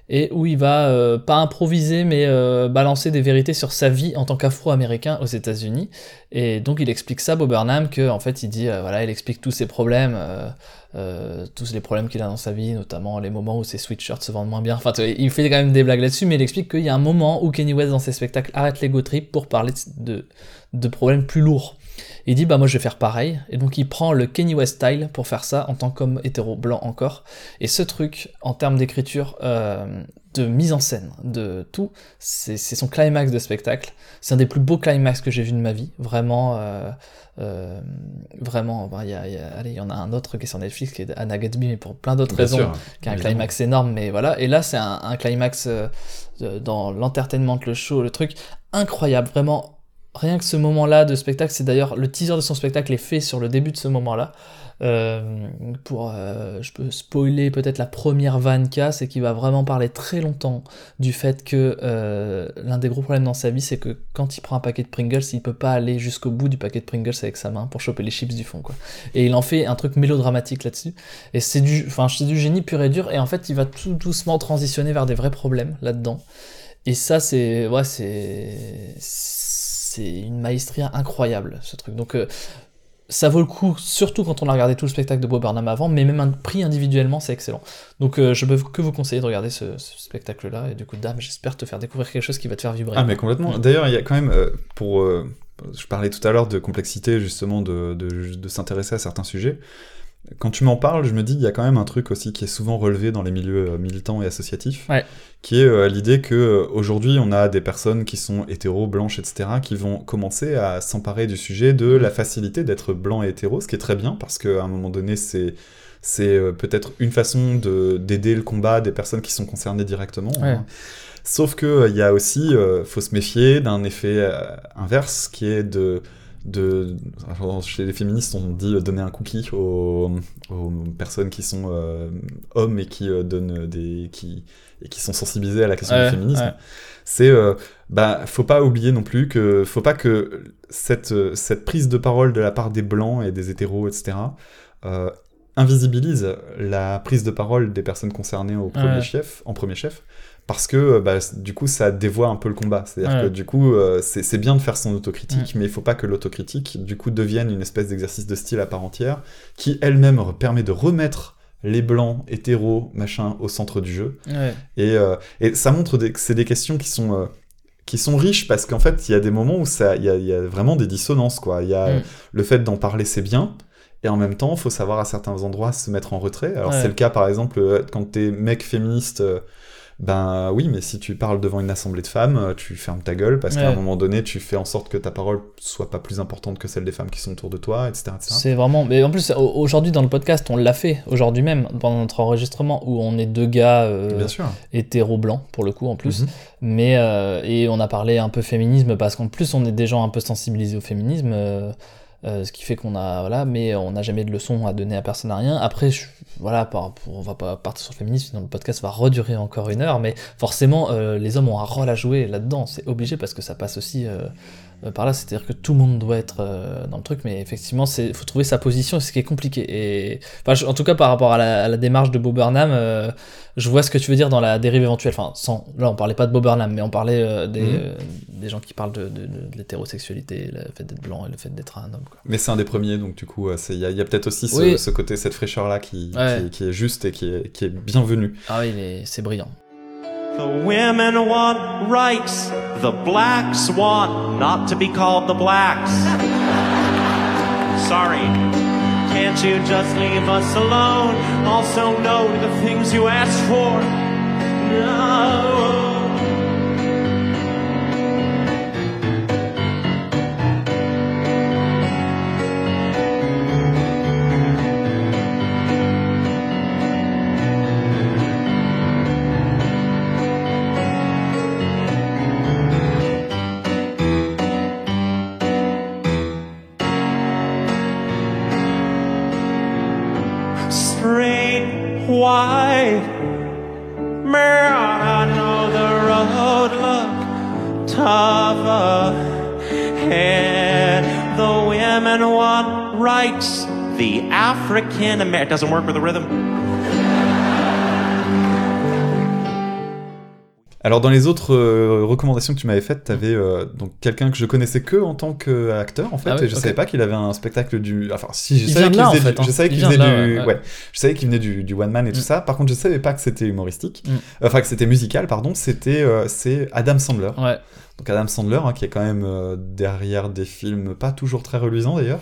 et où il va euh, pas improviser mais euh, balancer des vérités sur sa vie en tant qu'afro-américain aux États-Unis. Et donc il explique ça Bob Burnham que en fait il dit voilà il explique tous ses problèmes tous les problèmes qu'il a dans sa vie notamment les moments où ses sweatshirts se vendent moins bien. Enfin il fait quand même des blagues là-dessus mais il explique qu'il y a un moment où Kenny West dans ses spectacles arrête l'ego trip pour parler de, de problèmes plus lourds. Il dit bah moi je vais faire pareil. Et donc il prend le Kenny West style pour faire ça en tant qu'homme hétéro blanc encore. Et ce truc en termes d'écriture euh, de mise en scène de tout c'est son climax de spectacle. C'est un des plus beaux climax que j'ai vu de ma vie. Vraiment euh, euh, vraiment bah, y a, y a- allez il y en a un autre qui est sur Netflix qui est Anna Gatsby mais pour plein d'autres raisons
sûr,
qui a un
évidemment.
climax énorme mais voilà. Et là c'est un, un climax dans l'entertainment le show le truc incroyable. Vraiment rien que ce moment-là de spectacle, c'est d'ailleurs le teaser de son spectacle est fait sur le début de ce moment-là. Euh, pour, euh, je peux spoiler peut-être la première vanne c'est qu'il va vraiment parler très longtemps du fait que euh, l'un des gros problèmes dans sa vie, c'est que quand il prend un paquet de Pringles, il peut pas aller jusqu'au bout du paquet de Pringles avec sa main pour choper les chips du fond, quoi. Et il en fait un truc mélodramatique là-dessus. Et c'est du, enfin, c'est du génie pur et dur. Et en fait, il va tout doucement transitionner vers des vrais problèmes là-dedans. Et ça, c'est, ouais, c'est, c'est une maestria incroyable, ce truc. Donc, euh, ça vaut le coup, surtout quand on a regardé tout le spectacle de Bob Burnham avant, mais même un pris individuellement, c'est excellent. Donc, euh, je peux que vous conseiller de regarder ce, ce spectacle-là. Et du coup, Dame, j'espère te faire découvrir quelque chose qui va te faire vibrer.
Ah mais complètement.
Mm.
D'ailleurs, il y a quand même euh, pour euh, je parlais tout à l'heure de complexité justement de, de, de s'intéresser à certains sujets. Quand tu m'en parles, je me dis il y a quand même un truc aussi qui est souvent relevé dans les milieux euh, militants et associatifs,
Ouais.
qui est euh, l'idée que euh, aujourd'hui on a des personnes qui sont hétéros, blanches, etc., qui vont commencer à s'emparer du sujet de la facilité d'être blanc et hétéro, ce qui est très bien parce qu'à un moment donné c'est c'est peut-être une façon de d'aider le combat des personnes qui sont concernées directement.
Ouais.
hein. Sauf que il y a aussi, euh, faut se méfier d'un effet euh, inverse qui est de de chez les féministes on dit euh, donner un cookie aux, aux personnes qui sont euh, hommes et qui euh, donnent des qui et qui sont sensibilisés à la question
Ouais,
du féminisme
ouais.
c'est euh, bah faut pas oublier non plus que faut pas que cette cette prise de parole de la part des blancs et des hétéros etc invisibilise la prise de parole des personnes concernées au premier
Ouais.
chef en premier chef parce que euh, bah, du coup ça dévoie un peu le combat c'est à dire
Ouais.
que du coup euh, c'est bien de faire son autocritique
Mm.
mais il faut pas que l'autocritique du coup devienne une espèce d'exercice de style à part entière qui elle-même permet de remettre les blancs, hétéros, machin, au centre du jeu.
Ouais.
Et, euh, et ça montre que c'est des questions qui sont, euh, qui sont riches parce qu'en fait, il y a des moments où il y a, il y a vraiment des dissonances. Quoi. Il y a
Mm.
le fait d'en parler, c'est bien. Et en même temps, il faut savoir à certains endroits se mettre en retrait. Alors,
Ouais.
c'est le cas, par exemple, quand t'es mec féministe. Ben oui, mais si tu parles devant une assemblée de femmes, euh, tu fermes ta gueule parce qu'à un moment donné, tu fais en sorte que ta parole soit pas plus importante que celle des femmes qui sont autour de toi, etc. etc.
C'est vraiment. Mais en plus, au- aujourd'hui dans le podcast, on l'a fait aujourd'hui même pendant notre enregistrement où on est deux gars euh,
Bien sûr.
hétéro blancs pour le coup en plus.
Mhm.
Mais euh, et on a parlé un peu féminisme parce qu'en plus on est des gens un peu sensibilisés au féminisme. euh, euh, ce qui fait qu'on a voilà mais on n'a jamais de leçons à donner à personne à rien. Après voilà pour- on va pas partir sur le féminisme sinon le podcast va redurer encore une heure mais forcément euh, les hommes ont un rôle à jouer là-dedans. C'est obligé parce que ça passe aussi euh, par là c'est à dire que tout le monde doit être euh, dans le truc mais effectivement c'est faut trouver sa position c'est ce qui est compliqué et enfin, je- en tout cas par rapport à la, à la démarche de Bob Burnham euh, je vois ce que tu veux dire dans la dérive éventuelle enfin sans là on parlait pas de Bob Burnham mais on parlait euh, des,
Mhm.
euh, des gens qui parlent de, de- de l'hétérosexualité le fait d'être blanc et le fait d'être un homme quoi.
Mais c'est un des premiers, donc du coup, euh, il y a, il peut-être aussi ce,
Oui.
ce côté, cette fraîcheur-là qui,
Ouais.
qui, qui est juste et qui est, qui est bienvenue.
ah oui il est- c'est brillant
The women want rights. The blacks want not to be called the blacks. Sorry. Can't you just leave us alone? Also, no to the things you asked for. No. African American doesn't work with the rhythm.
Alors dans les autres euh, recommandations que tu m'avais faites, t'avais euh, donc quelqu'un que je connaissais que en tant qu'acteur en fait,
Ah oui,
et je
ok.
savais pas qu'il avait un spectacle du. Enfin si, je savais qu'il
là, en
faisait,
fait,
du...
hein.
je savais
Il
qu'il
vient
faisait
de là,
du,
ouais,
je savais qu'il venait du, du one man et tout
Mm.
ça. Par contre, je savais pas que c'était humoristique,
Mm.
enfin que c'était musical, pardon. C'était euh, c'est Adam Sandler.
ouais
Donc Adam Sandler hein, qui est quand même euh, derrière des films pas toujours très reluisants d'ailleurs.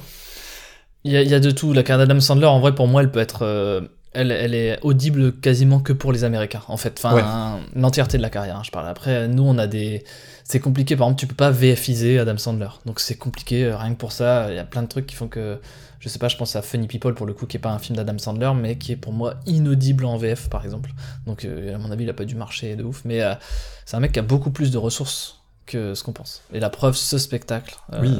Il y, a, il y a de tout. La carrière d'Adam Sandler, en vrai, pour moi, elle peut être. euh, elle, elle est audible quasiment que pour les Américains, en fait. Enfin,
Ouais.
l'entièreté de la carrière, hein, je parle. Après, nous, on a des. C'est compliqué, par exemple, tu peux pas VFiser Adam Sandler. Donc, c'est compliqué, euh, rien que pour ça. Il y a plein de trucs qui font que. Je sais pas, je pense à Funny People, pour le coup, qui est pas un film d'Adam Sandler, mais qui est pour moi inaudible en VF, par exemple. Donc, euh, à mon avis, il a pas dû marcher de ouf. Mais euh, c'est un mec qui a beaucoup plus de ressources que ce qu'on pense. Et la preuve, ce spectacle.
Oui.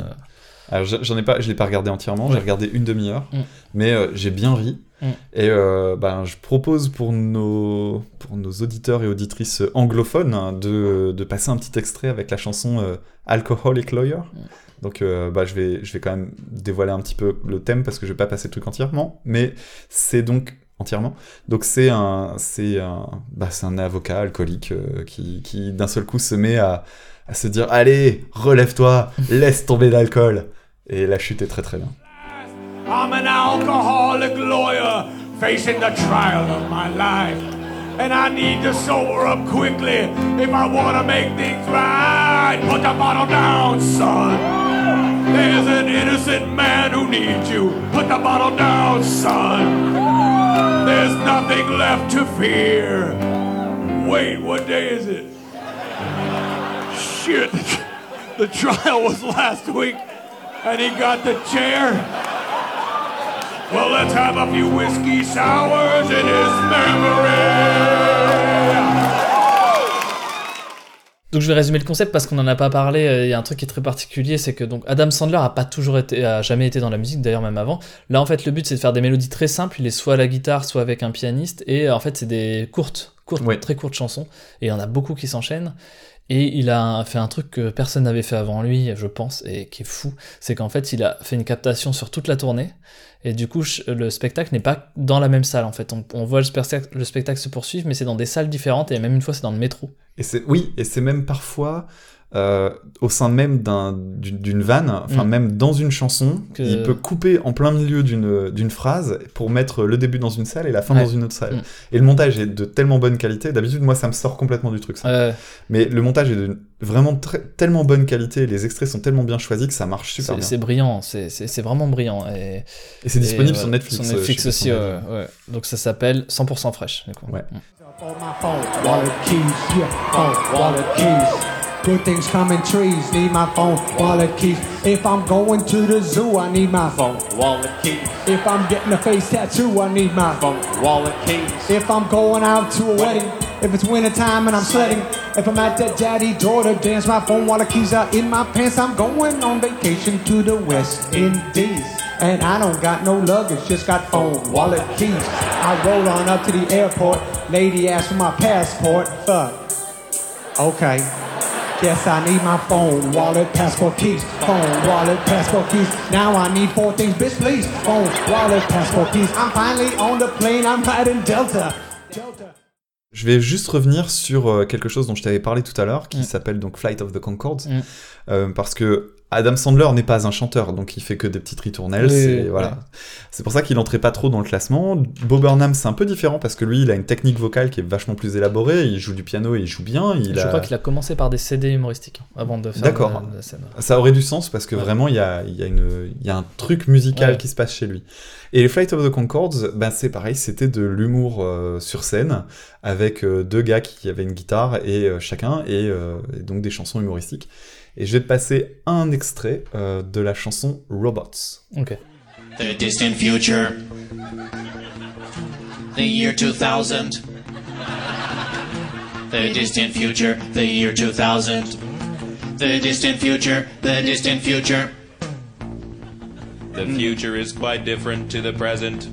Alors je- j'en ai pas, je l'ai pas regardé entièrement, j'ai regardé une demi-heure,
Mm.
mais euh, j'ai bien ri.
Mm.
Et euh, ben, je propose pour nos, pour nos auditeurs et auditrices anglophones hein, de, de passer un petit extrait avec la chanson euh, Alcoholic Lawyer.
Mm.
Donc euh, bah, je, vais, je vais quand même dévoiler un petit peu le thème parce que je vais pas passer le truc entièrement, mais c'est donc entièrement. Donc c'est un, c'est un, bah, c'est un avocat alcoolique qui, qui d'un seul coup se met à, à se dire allez relève-toi, laisse tomber l'alcool. Et la chute est très très bien.
I'm an alcoholic lawyer facing the trial of my life. And I need to sober up quickly if I want to make things right. Put the bottle down, son. There's an innocent man who needs you. Put the bottle down, son. There's nothing left to fear. Wait, what day is it? Shit. The trial was last week, and he got the chair. Well, let's have a few whiskey sours in his memory.
Donc je vais résumer le concept parce qu'on n'en a pas parlé. euh, Il y a un truc qui est très particulier, c'est que donc Adam Sandler a pas toujours été, a jamais été dans la musique, d'ailleurs même avant. Là en fait le but c'est de faire des mélodies très simples. Il est soit à la guitare, soit avec un pianiste, et en fait c'est des courtes, courtes,
Ouais.
très courtes chansons. Et il y en a beaucoup qui s'enchaînent. Et il a fait un truc que personne n'avait fait avant lui, je pense, et qui est fou, c'est qu'en fait il a fait une captation sur toute la tournée. Et du coup, le spectacle n'est pas dans la même salle en fait. On, voit le spectacle, le spectacle se poursuivre, mais c'est dans des salles différentes et même une fois c'est dans le métro.
Et oui, et c'est même parfois euh, au sein même d'un- d'une d'une vanne, enfin
Mm.
même dans une chanson,
Que-
il peut couper en plein milieu d'une phrase pour mettre le début dans une salle et la fin
Ouais.
dans une autre salle.
Mm.
Et le montage est de tellement bonne qualité. D'habitude, moi, ça me sort complètement du truc. Ça.
Euh,
Mais le montage est de vraiment très- tellement bonne qualité. Les extraits sont tellement bien choisis que ça marche super bien.
c'est brillant, c'est- vraiment brillant. Et,
Et c'est disponible
ouais,
sur Netflix.
Sur
euh,
Netflix
sais
aussi, ouais. Donc ça s'appelle 100% fraîche. du coup.
Ouais.
Mm.
Good things come in trees, need my phone, wallet keys. If I'm going to the zoo, I need my phone, wallet keys. If I'm getting a face tattoo, I need my phone, wallet keys. If I'm going out to a wedding, if it's winter time and I'm sledding, if I'm at that daddy daughter dance, my phone, wallet keys are in my pants. I'm going on vacation to the West Indies. And I don't got no luggage, just got phone, wallet, keys. I roll on up to the airport, lady asks for my passport, fuck. Okay. Guess I need my phone, wallet, passport, keys. Phone, wallet, passport, keys. Now I need four things, bitch, please. Phone, wallet, passport, keys. I'm finally on the plane, I'm riding Delta. Delta.
Je vais juste revenir sur euh, quelque chose dont je t'avais parlé tout à l'heure, qui
Mm.
s'appelle donc Flight of the Concords,
Mm.
Euh, parce que Adam Sandler n'est pas un chanteur, donc il fait que des petites ritournelles.
Oui,
c'est
oui,
voilà.
ouais.
C'est pour ça qu'il entrait pas trop dans le classement. Bob Burnham, c'est un peu différent parce que lui, il a une technique vocale qui est vachement plus élaborée. Il joue du piano et il joue bien. Il
Je
a...
crois qu'il a commencé par des CD humoristiques hein, avant de faire
D'accord.
la, la scène.
Ça aurait du sens parce que
Ouais.
vraiment, il y a, il y, a une- il y a un truc musical
Ouais.
qui se passe chez lui. Et les Flight of the Concords, ben, c'est pareil, c'était de l'humour euh, sur scène avec euh, deux gars qui avaient une guitare et euh, chacun et, euh, et donc des chansons humoristiques. Et je vais te passer un extrait euh, de la chanson Robots.
Ok.
The distant future. The year 2000. The distant future. The year 2000. The distant future. The distant future.
The future is quite different to the present.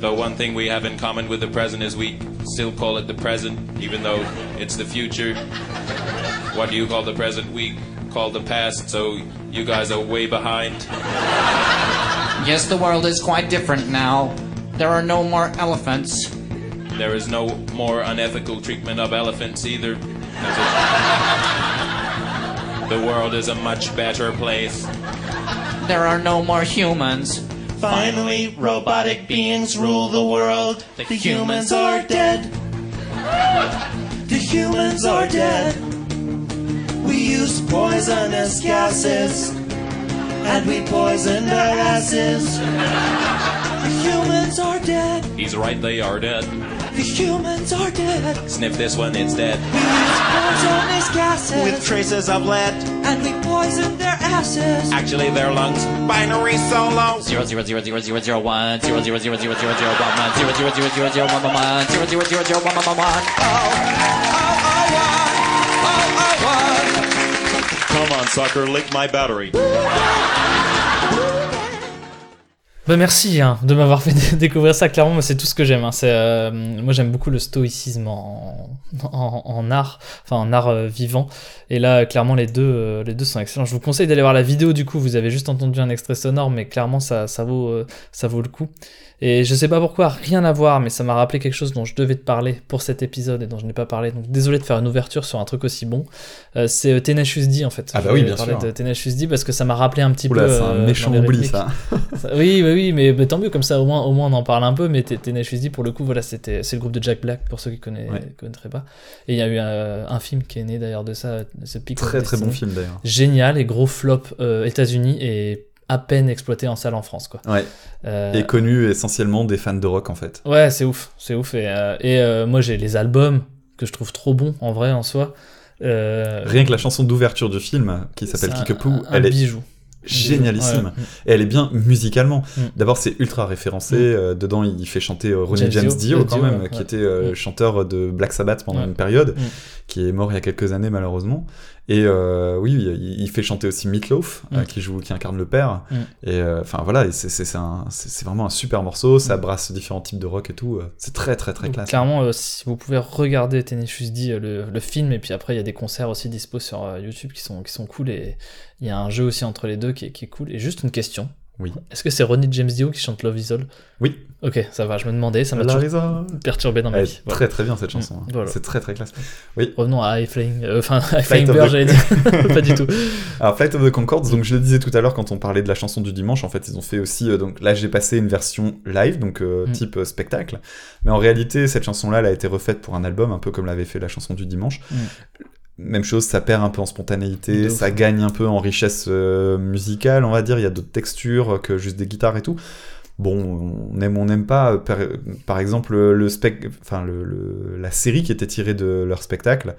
The one thing we have in common with the present is we still call it the present, even though it's the future. What do you call the present? We call the past, so you guys are way behind.
Yes, the world is quite different now. There are no more elephants.
There is no more unethical treatment of elephants either. The world is a much better place.
There are no more humans.
Finally, robotic beings rule the world. The humans are dead. The humans are dead. We use poisonous gases. And we poisoned our asses. The humans are dead.
He's right, they are dead.
The humans are dead.
Sniff this one, it's dead.
We use poisonous gases.
With
traces of lead. And we poisoned their asses.
Actually, their lungs. Binary solo.
Zero zero zero zero zero zero one zero zero zero zero zero zero one one zero zero zero zero zero one one one zero zero zero zero one one one one.
Come on, sucker, lick my battery.
Bah merci hein, de m'avoir fait dé- découvrir ça. Clairement, c'est tout ce que j'aime. hein. Euh, moi, j'aime beaucoup le stoïcisme en, en, art, enfin en art euh, vivant. Et là, clairement, les deux, euh, les deux sont excellents. Je vous conseille d'aller voir la vidéo. Du coup, vous avez juste entendu un extrait sonore, mais clairement, ça, ça vaut, ça vaut le coup. Et je sais pas pourquoi, rien à voir, mais ça m'a rappelé quelque chose dont je devais te parler pour cet épisode et dont je n'ai pas parlé. Donc désolé de faire une ouverture sur un truc aussi bon. Euh, c'est euh, Tenacious D en fait.
Ah bah
Je
oui, bien
parler
sûr.
de Tenacious D parce que ça m'a rappelé un petit
Oula,
peu.
c'est un
euh,
méchant oubli, ça.
Oui, oui, oui, mais, mais tant mieux, comme ça au moins, au moins on en parle un peu. Mais Tenacious D, pour le coup, voilà, c'était, c'est le groupe de Jack Black, pour ceux qui connaissent,
Ouais.
connaîtraient pas. Et il y a eu un, un film qui est né d'ailleurs de ça, ce of
Très, très bon film, d'ailleurs.
Génial et gros flop euh, États-Unis et à peine exploité en salle en France, quoi.
Ouais.
Euh,
Et connu essentiellement des fans de rock en fait.
Ouais, c'est ouf, c'est ouf. Et, euh, et, euh, moi, j'ai les albums que je trouve trop bons en vrai, en soi.
Rien que la chanson d'ouverture du film, qui s'appelle Kickapoo, elle est
bijou.
génialissime.
Ouais.
Et elle est bien musicalement.
Mm.
D'abord, c'est ultra référencé.
Mm.
dedans, il fait chanter Ronnie
James
James
Dio,
Dio, quand même,
ouais.
qui était
Mm.
chanteur de Black Sabbath pendant une période,
Mm.
qui est mort il y a quelques années malheureusement. Et euh, oui, il, il fait chanter aussi Meatloaf,
Mm.
euh, qui joue, qui incarne le père.
Mm.
Et euh, enfin voilà, c'est- vraiment un super morceau. Ça brasse différents types de rock et tout. euh, C'est très très très
Donc,
classe.
Clairement, si vous pouvez regarder Tenacious D, le, le film, et puis après, il y a des concerts aussi dispo sur YouTube qui sont, qui sont cool, et il y a un jeu aussi entre les deux qui est, qui est cool. Et juste une question
Oui.
Est-ce que c'est Ronnie James Dio qui chante Love Is All?
Oui.
Ok, ça va, je me demandais, ça m'a perturbé dans ma
Elle
vie. Voilà.
Très très bien cette chanson. hein.
Mm, voilà.
C'est très très classe. Oui.
Revenons à High Flying, euh, enfin High Flying
of
Bird,
the-
j'allais dire. Pas du tout.
Alors Flight of the Concords, donc je le disais tout à l'heure quand on parlait de la chanson du dimanche, en fait ils ont fait aussi, euh, donc là j'ai passé une version live, donc euh,
Mm.
type spectacle, mais en réalité cette chanson-là elle a été refaite pour un album, un peu comme l'avait fait la chanson du dimanche.
Mm.
Même chose, ça perd un peu en spontanéité, ça gagne un peu en richesse euh, musicale, on va dire, il y a d'autres textures que juste des guitares et tout. Bon, on aime ou on n'aime pas. euh, Par, exemple, le spec, enfin le, le- la série qui était tirée de leur spectacle,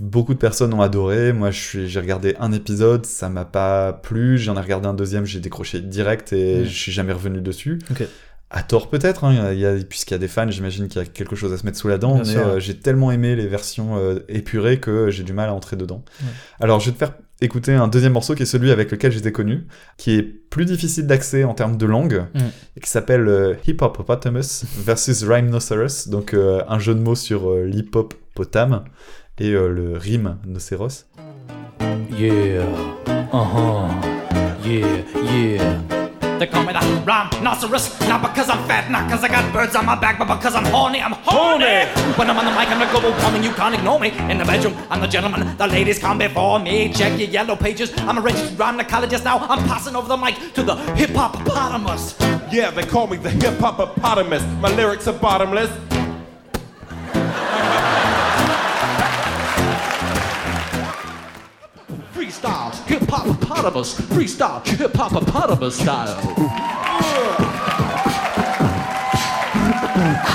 beaucoup de personnes ont adoré. Moi, j'ai regardé un épisode, ça m'a pas plu. J'en ai regardé un deuxième, j'ai décroché direct et
Mm.
je suis jamais revenu dessus.
Ok.
À tort peut-être, hein, il y a- puisqu'il y a des fans, j'imagine qu'il y a quelque chose à se mettre sous la dent,
Bien
mais euh, j'ai tellement aimé les versions euh, épurées que j'ai du mal à entrer dedans.
Ouais.
Alors je vais te faire écouter un deuxième morceau qui est celui avec lequel j'étais connu, qui est plus difficile d'accès en termes de langue,
Mm.
et qui s'appelle euh, Hip Hop Hippopotamus versus Rhinoceros, donc euh, un jeu de mots sur euh, l'hip hop potame et euh, le rime nocéros.
Yeah, uh-huh, yeah, yeah.
They call me the rhinoceros, not because I'm fat, not because I got birds on my back, but because I'm horny, I'm horny. When I'm on the mic, I'm a global woman, you can't ignore me. In the bedroom, I'm the gentleman, the ladies come before me. Check your yellow pages, I'm a registered rhinocologist now. I'm passing over the mic to the hip hoppopotamus.
Yeah, they call me the hip hoppopotamus. My lyrics are bottomless.
Freestyle, hip hoppopotamus, freestyle, hip hoppopotamus style.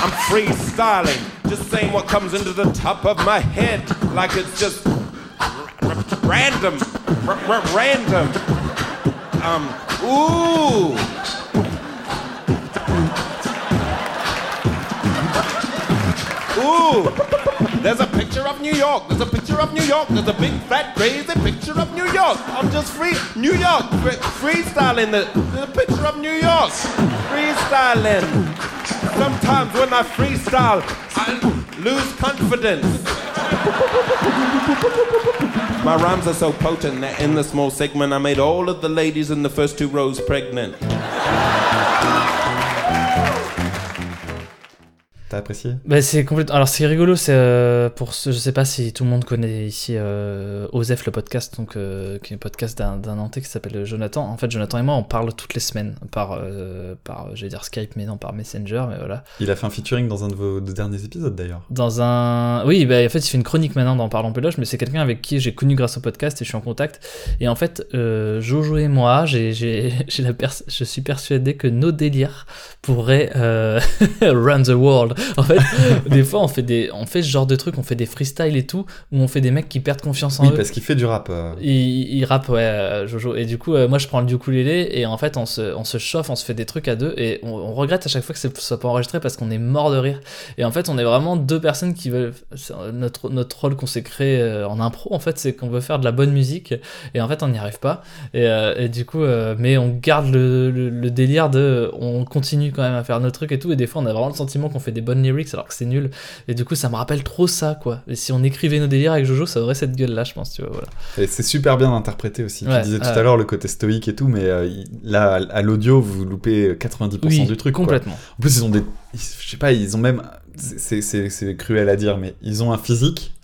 I'm freestyling, just saying what comes into the top of my head, like it's just random, random. Um, ooh. Ooh, there's a of New York. There's a picture of New York. There's a big, fat, crazy picture of New York. I'm just free, New York, fre- freestyling. The, the picture of New York, freestyling. Sometimes when I freestyle, I lose confidence. My rhymes are so potent that in the small segment I made all of the ladies in the first two rows pregnant.
T'as apprécié?
Bah, c'est complètement. Alors c'est rigolo, c'est euh, pour ce... je sais pas si tout le monde connaît ici euh, Osef le podcast, donc euh, qui est un podcast d'un d'un Nantais qui s'appelle Jonathan. En fait, Jonathan et moi, on parle toutes les semaines par euh, par, je vais dire Skype, mais non par Messenger, mais voilà.
Il a fait un featuring dans un de vos deux derniers épisodes d'ailleurs.
Dans un, oui, bah, en fait, il fait une chronique maintenant dans Parlons Péloche, mais c'est quelqu'un avec qui j'ai connu grâce au podcast et je suis en contact. Et en fait, Jojo et moi, j'ai, j'ai, j'ai la pers- je suis persuadé que nos délires pourraient run the world. En fait, des fois, on fait des, on fait ce genre de truc, on fait des freestyles et tout, où on fait des mecs qui perdent confiance en
Oui,
eux.
parce qu'il fait du rap. euh.
Il, il rappe, ouais, euh, Jojo. Et du coup, euh, moi, je prends le ukulélé et en fait, on se, on se chauffe, on se fait des trucs à deux et on, on regrette à chaque fois que ce soit pas enregistré parce qu'on est mort de rire. Et en fait, on est vraiment deux personnes qui veulent. c'est Notre, notre rôle qu'on s'est créé euh, en impro, en fait, c'est qu'on veut faire de la bonne musique et en fait, on n'y arrive pas. Et, euh, et du coup, euh, mais on garde le, le- le délire de. On continue quand même à faire nos trucs et tout. Et des fois, on a vraiment le sentiment qu'on fait des bonnes lyrics alors que c'est nul. Et du coup, ça me rappelle trop ça, quoi. Et si on écrivait nos délires avec Jojo, ça aurait cette gueule-là, je pense, tu vois, voilà.
Et c'est super bien interprété aussi.
Ouais,
tu disais tout à l'heure le côté stoïque et tout, mais euh, là, à l'audio, vous loupez 90%
Oui,
du truc. quoi.
complètement.
En plus, ils ont des. Je sais pas, ils ont même. c'est- cruel à dire, mais ils ont un physique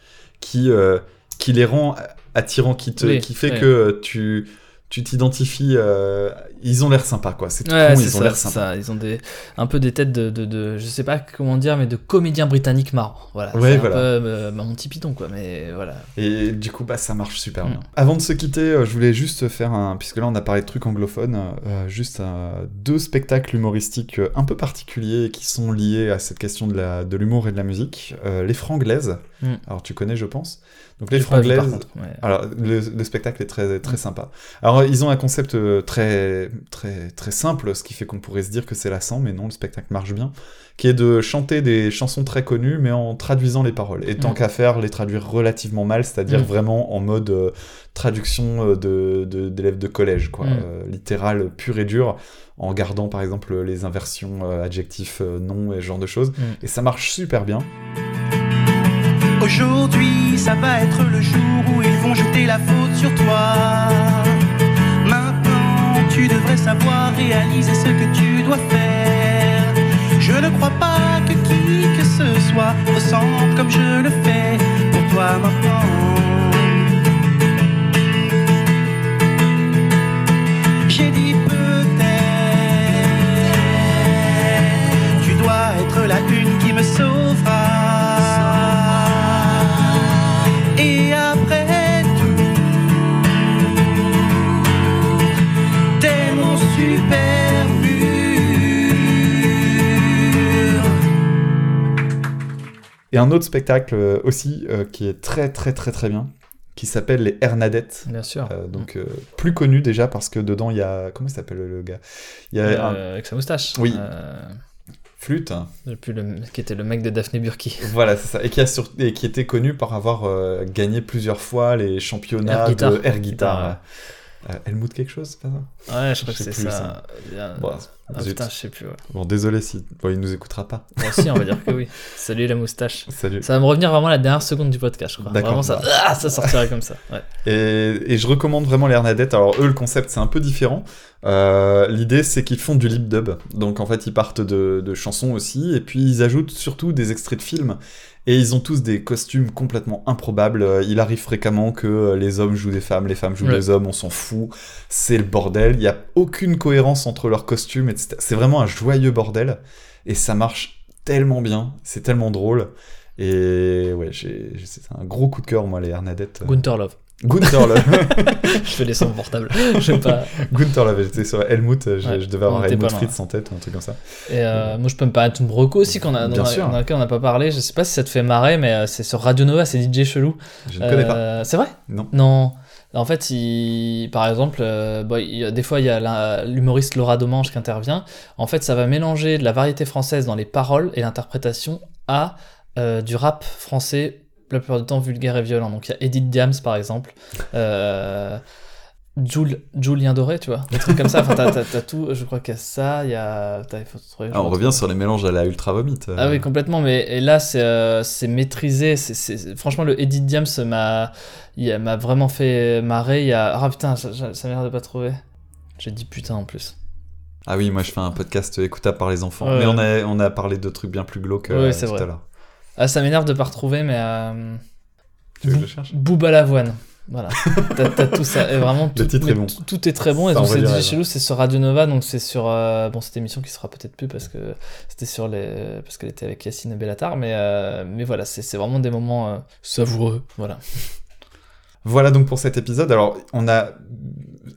qui, euh, qui les rend attirants, qui, te,
Oui,
qui fait que tu. Tu t'identifies, euh, ils ont l'air sympas quoi. C'est tout
Ouais,
con, ils ont l'air sympas.
ça. Ils ont des, un peu des têtes de, de, de- je sais pas comment dire, mais de comédiens britanniques marrants. Voilà.
Ouais, voilà.
un peu euh, mon petit piton, quoi. Mais voilà.
Et du coup, bah, ça marche super
Mm.
bien. Avant de se quitter, euh, je voulais juste faire un. Puisque là, on a parlé de trucs anglophones, euh, juste euh, deux spectacles humoristiques un peu particuliers qui sont liés à cette question de la- de l'humour et de la musique. Les Franglaises.
Mm.
Alors, tu connais, je pense. Donc, les
vu,
Franglaises.
contre, ouais.
Alors, le, le spectacle est très, très sympa. Alors, ils ont un concept euh, très, très, très simple, ce qui fait qu'on pourrait se dire que c'est lassant, mais non, le spectacle marche bien, qui est de chanter des chansons très connues, mais en traduisant les paroles. Et tant
Mm.
qu'à faire, les traduire relativement mal, c'est-à dire
Mm.
vraiment en mode euh, traduction euh, de, de- d'élèves de collège, quoi,
Mm.
euh, littéral, pur et dur, en gardant par exemple les inversions euh, adjectifs euh, non et ce genre de choses.
Mm.
Et ça marche super bien.
Aujourd'hui, ça va être le jour où ils vont jeter la faute sur toi.
Tu devrais savoir réaliser ce que tu dois faire. Je ne crois pas que qui que ce soit ressemble comme je le fais pour toi maintenant. J'ai dit peut-être, tu dois être la une qui me sauvera. Et
un autre spectacle euh, aussi euh, qui est très très très très bien, qui s'appelle les Hernadettes.
Bien sûr.
Euh, donc euh, plus connu déjà parce que dedans il y a comment il s'appelle le gars? Il y a
Euh,
un-
Avec sa moustache.
Oui. Flûte.
plus le... qui était le mec de Daphné Burki.
Voilà, c'est ça. Et qui, a sur- et qui était connu par avoir gagné plusieurs fois les championnats
Air guitar.
de air guitar.
Guitar,
Euh, Helmut quelque chose, c'est pas ça?
Ouais, je crois que c'est ça.
ça. Bon,
Ah, putain, je sais plus. ouais.
Bon, désolé si bon, il nous écoutera pas.
Moi aussi, on va dire que oui. Salut la moustache.
Salut.
Ça va me revenir vraiment à la dernière seconde du podcast, je crois.
D'accord.
Vraiment, ça,
Bah.
ah, ça sortirait comme ça. Ouais.
Et, et je recommande vraiment les Hernadettes. Alors eux, le concept c'est un peu différent. Euh, L'idée c'est qu'ils font du lip dub. Donc en fait ils partent de, de chansons aussi et puis ils ajoutent surtout des extraits de films. Et ils ont tous des costumes complètement improbables. Euh, Il arrive fréquemment que euh, les hommes jouent des femmes, les femmes jouent
Ouais.
des hommes, on s'en fout. C'est le bordel. Il n'y a aucune cohérence entre leurs costumes, etc. C'est vraiment un joyeux bordel. Et ça marche tellement bien. C'est tellement drôle. Et ouais, c'est un gros coup de cœur, moi, les Hernadettes.
Gunther Love.
Gunther Love.
je fais les sons portables. Pas.
Gunther Love, j'étais sur Helmut, je,
Ouais,
je devais avoir Helmut
pas.
Fritz en tête ou un truc comme ça.
Et euh, moi, je peux me permettre une broco aussi qu'on a, dans,
sûr.
dans laquelle on n'a pas parlé. Je sais pas si ça te fait marrer, mais euh, c'est sur Radio Nova, c'est DJ Chelou.
Je ne connais
Euh, C'est vrai?
Non.
Non. En fait, il, par exemple, euh, bon, il des fois, il y a l'humoriste Laura Domange qui intervient. En fait, ça va mélanger de la variété française dans les paroles et l'interprétation à euh, du rap français, la plupart du temps vulgaire et violent. Donc, il y a Edith Diams, par exemple. Euh, Jules, Julien Doré, tu vois, des trucs comme ça. Enfin, t'as, tout. Je crois qu'il y a ça, il y a. Il faut trouver.
Ah, on revient sur les mélanges à la ultra vomit. euh.
Ah oui, complètement. Mais et là, c'est euh, c'est maîtrisé. c'est c'est- Franchement, le Edith Diams m'a il m'a vraiment fait marrer. Il y a... Ah putain, ça, ça m'a l'air de pas trouver. J'ai dit putain en plus.
Ah oui, moi je fais un podcast écoutable par les enfants. Mais on a, on a parlé de trucs bien plus glauques
Oui,
euh, tout
vrai.
à l'heure.
Ah, ça m'énerve de pas retrouver, mais. Euh...
Tu veux que je cherche
Booba l'avoine. Voilà. T'as t'as tout ça. Et vraiment, tout,
Le titre est bon.
Tout, tout est très bon. Et
Ça
donc,
envoie
c'est
du
DJ nous, c'est sur Radio Nova. Donc, c'est sur. euh, Bon, cette émission qui sera peut-être plus parce que c'était sur les. Parce qu'elle était avec Yacine et Bellatar. Mais, euh, mais voilà, c'est c'est vraiment des moments euh, savoureux. Voilà.
Voilà donc pour cet épisode. Alors, on a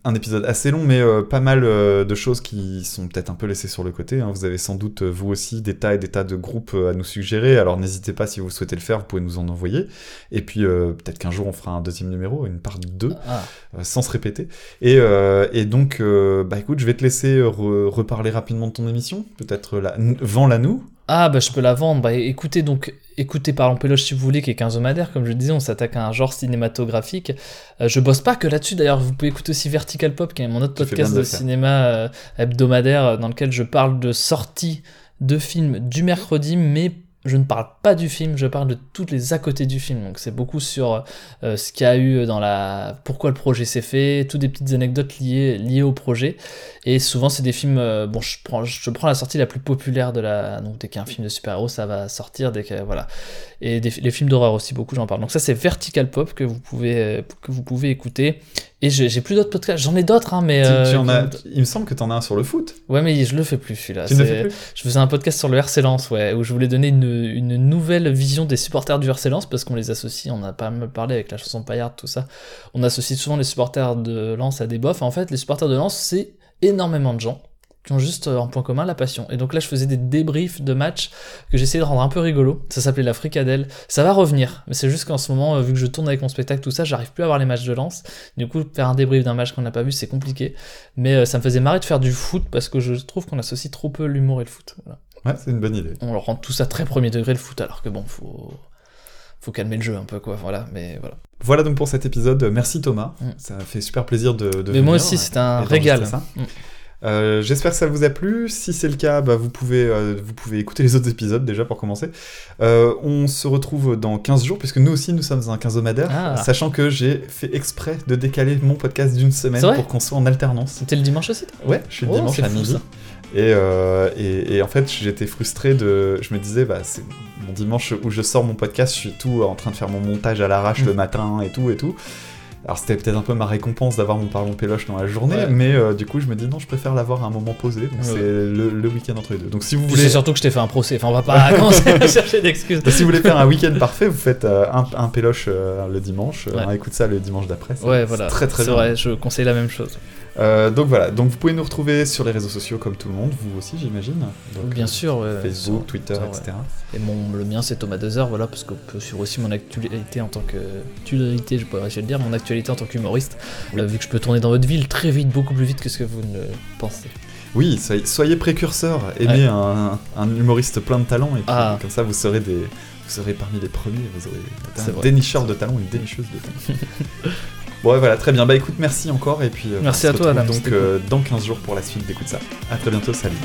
un épisode assez long, mais euh, pas mal euh, de choses qui sont peut-être un peu laissées sur le côté. hein. Vous avez sans doute, euh, vous aussi, des tas et des tas de groupes à nous suggérer. Alors, n'hésitez pas, si vous souhaitez le faire, vous pouvez nous en envoyer. Et puis, euh, peut-être qu'un jour, on fera un deuxième numéro, une part 2,
Ah.
sans se répéter. Et, et donc, bah écoute, je vais te laisser re- reparler rapidement de ton émission. Peut-être la... vends-la nous.
Ah bah je peux la vendre. Bah écoutez donc, écoutez Parlons Péloche si vous voulez, qui est quinzomadaire, comme je le disais, on s'attaque à un genre cinématographique. Euh, je bosse pas que là-dessus d'ailleurs, vous pouvez écouter aussi Vertical Pop, qui est mon autre podcast
de
cinéma euh, hebdomadaire, euh, dans lequel je parle de sorties de films du mercredi, mais je ne parle pas du film, je parle de toutes les à côté du film. Donc c'est beaucoup sur euh, ce qu'il y a eu dans la... Pourquoi le projet s'est fait, toutes des petites anecdotes liées, liées au projet. Et souvent c'est des films... euh, bon, je prends, je prends la sortie la plus populaire de la... Donc dès qu'il y a un film de super-héros, ça va sortir, dès que... Voilà. Et des, les films d'horreur aussi, beaucoup j'en parle. Donc ça c'est Vertical Pop que vous pouvez, euh, que vous pouvez écouter. Et j'ai plus d'autres podcasts, j'en ai d'autres, hein, mais...
Tu-
euh,
tu en as- Il me semble que tu en as un sur le foot.
Ouais, mais je le fais plus celui-là. Je faisais un podcast sur le RC Lens, ouais, où je voulais donner une, une nouvelle vision des supporters du RC Lens parce qu'on les associe, on a pas mal parlé avec la chanson Paillard, tout ça. On associe souvent les supporters de Lens à des bofs. En fait, les supporters de Lens, c'est énormément de gens qui ont juste en point commun la passion. Et donc là, je faisais des débriefs de matchs que j'essayais de rendre un peu rigolo. Ça s'appelait la fricadelle. Ça va revenir, mais c'est juste qu'en ce moment, euh, vu que je tourne avec mon spectacle, tout ça, j'arrive plus à voir les matchs de Lens. Du coup, faire un débrief d'un match qu'on n'a pas vu, c'est compliqué. Mais euh, ça me faisait marrer de faire du foot parce que je trouve qu'on associe trop peu l'humour et le foot. Voilà.
Ouais, c'est une bonne idée.
On leur rend tout ça très premier degré le foot, alors que bon, faut faut calmer le jeu un peu quoi. Voilà, mais voilà.
Voilà donc pour cet épisode. Merci Thomas.
Mm.
Ça fait super plaisir de. de
Mais moi aussi, c'était un régal.
ça.
Mm.
Euh, J'espère que ça vous a plu. Si c'est le cas, bah, vous, pouvez, euh, vous pouvez écouter les autres épisodes déjà pour commencer. Euh, on se retrouve dans 15 jours, puisque nous aussi nous sommes un quinzomadaire,
Ah.
sachant que j'ai fait exprès de décaler mon podcast d'une semaine pour qu'on soit en alternance.
C'était le dimanche aussi
Ouais, je suis le
Oh,
dimanche à midi. Et, et, et en fait, j'étais frustré de. Je me disais, bah, c'est mon dimanche où je sors mon podcast, je suis tout en train de faire mon montage à l'arrache
Mm.
le matin et tout et tout. Alors, c'était peut-être un peu ma récompense d'avoir mon parlon péloche dans la journée,
Ouais.
mais euh, du coup, je me dis non, je préfère l'avoir à un moment posé, donc
Ouais.
c'est le, le week-end entre les deux. Donc, si vous voulez.
C'est surtout que je t'ai fait un procès. Enfin, on va pas commencer à chercher d'excuses.
si vous voulez faire un week-end parfait, vous faites euh, un, un péloche euh, le dimanche, euh,
Ouais.
écoute ça le dimanche d'après.
Ouais, voilà.
Très très bien.
vrai, je conseille la même chose.
Euh, donc voilà, donc vous pouvez nous retrouver sur les réseaux sociaux comme tout le monde, vous aussi j'imagine.
Bien
euh,
sûr, ouais,
Facebook,
sur
Twitter, etc.
ouais. Et mon, le mien c'est Thomas Dezer, voilà, parce qu'on peut suivre aussi mon actualité en tant que. Actualité, je pourrais essayer de dire, mon actualité en tant qu'humoriste,
Oui.
euh, vu que je peux tourner dans votre ville très vite, beaucoup plus vite que ce que vous ne pensez.
Oui, soyez, précurseurs, aimez
Ouais.
un, un humoriste plein de talent, et puis
Ah.
comme ça vous serez, des, vous serez parmi les premiers, vous aurez un
vrai.
dénicheur de talent, une dénicheuse de talent. bon, et voilà, très bien, bah écoute, merci encore, et puis euh,
Merci à toi, Adam,
donc euh, dans 15 jours pour la suite d'écoute ça. À très bientôt, salut.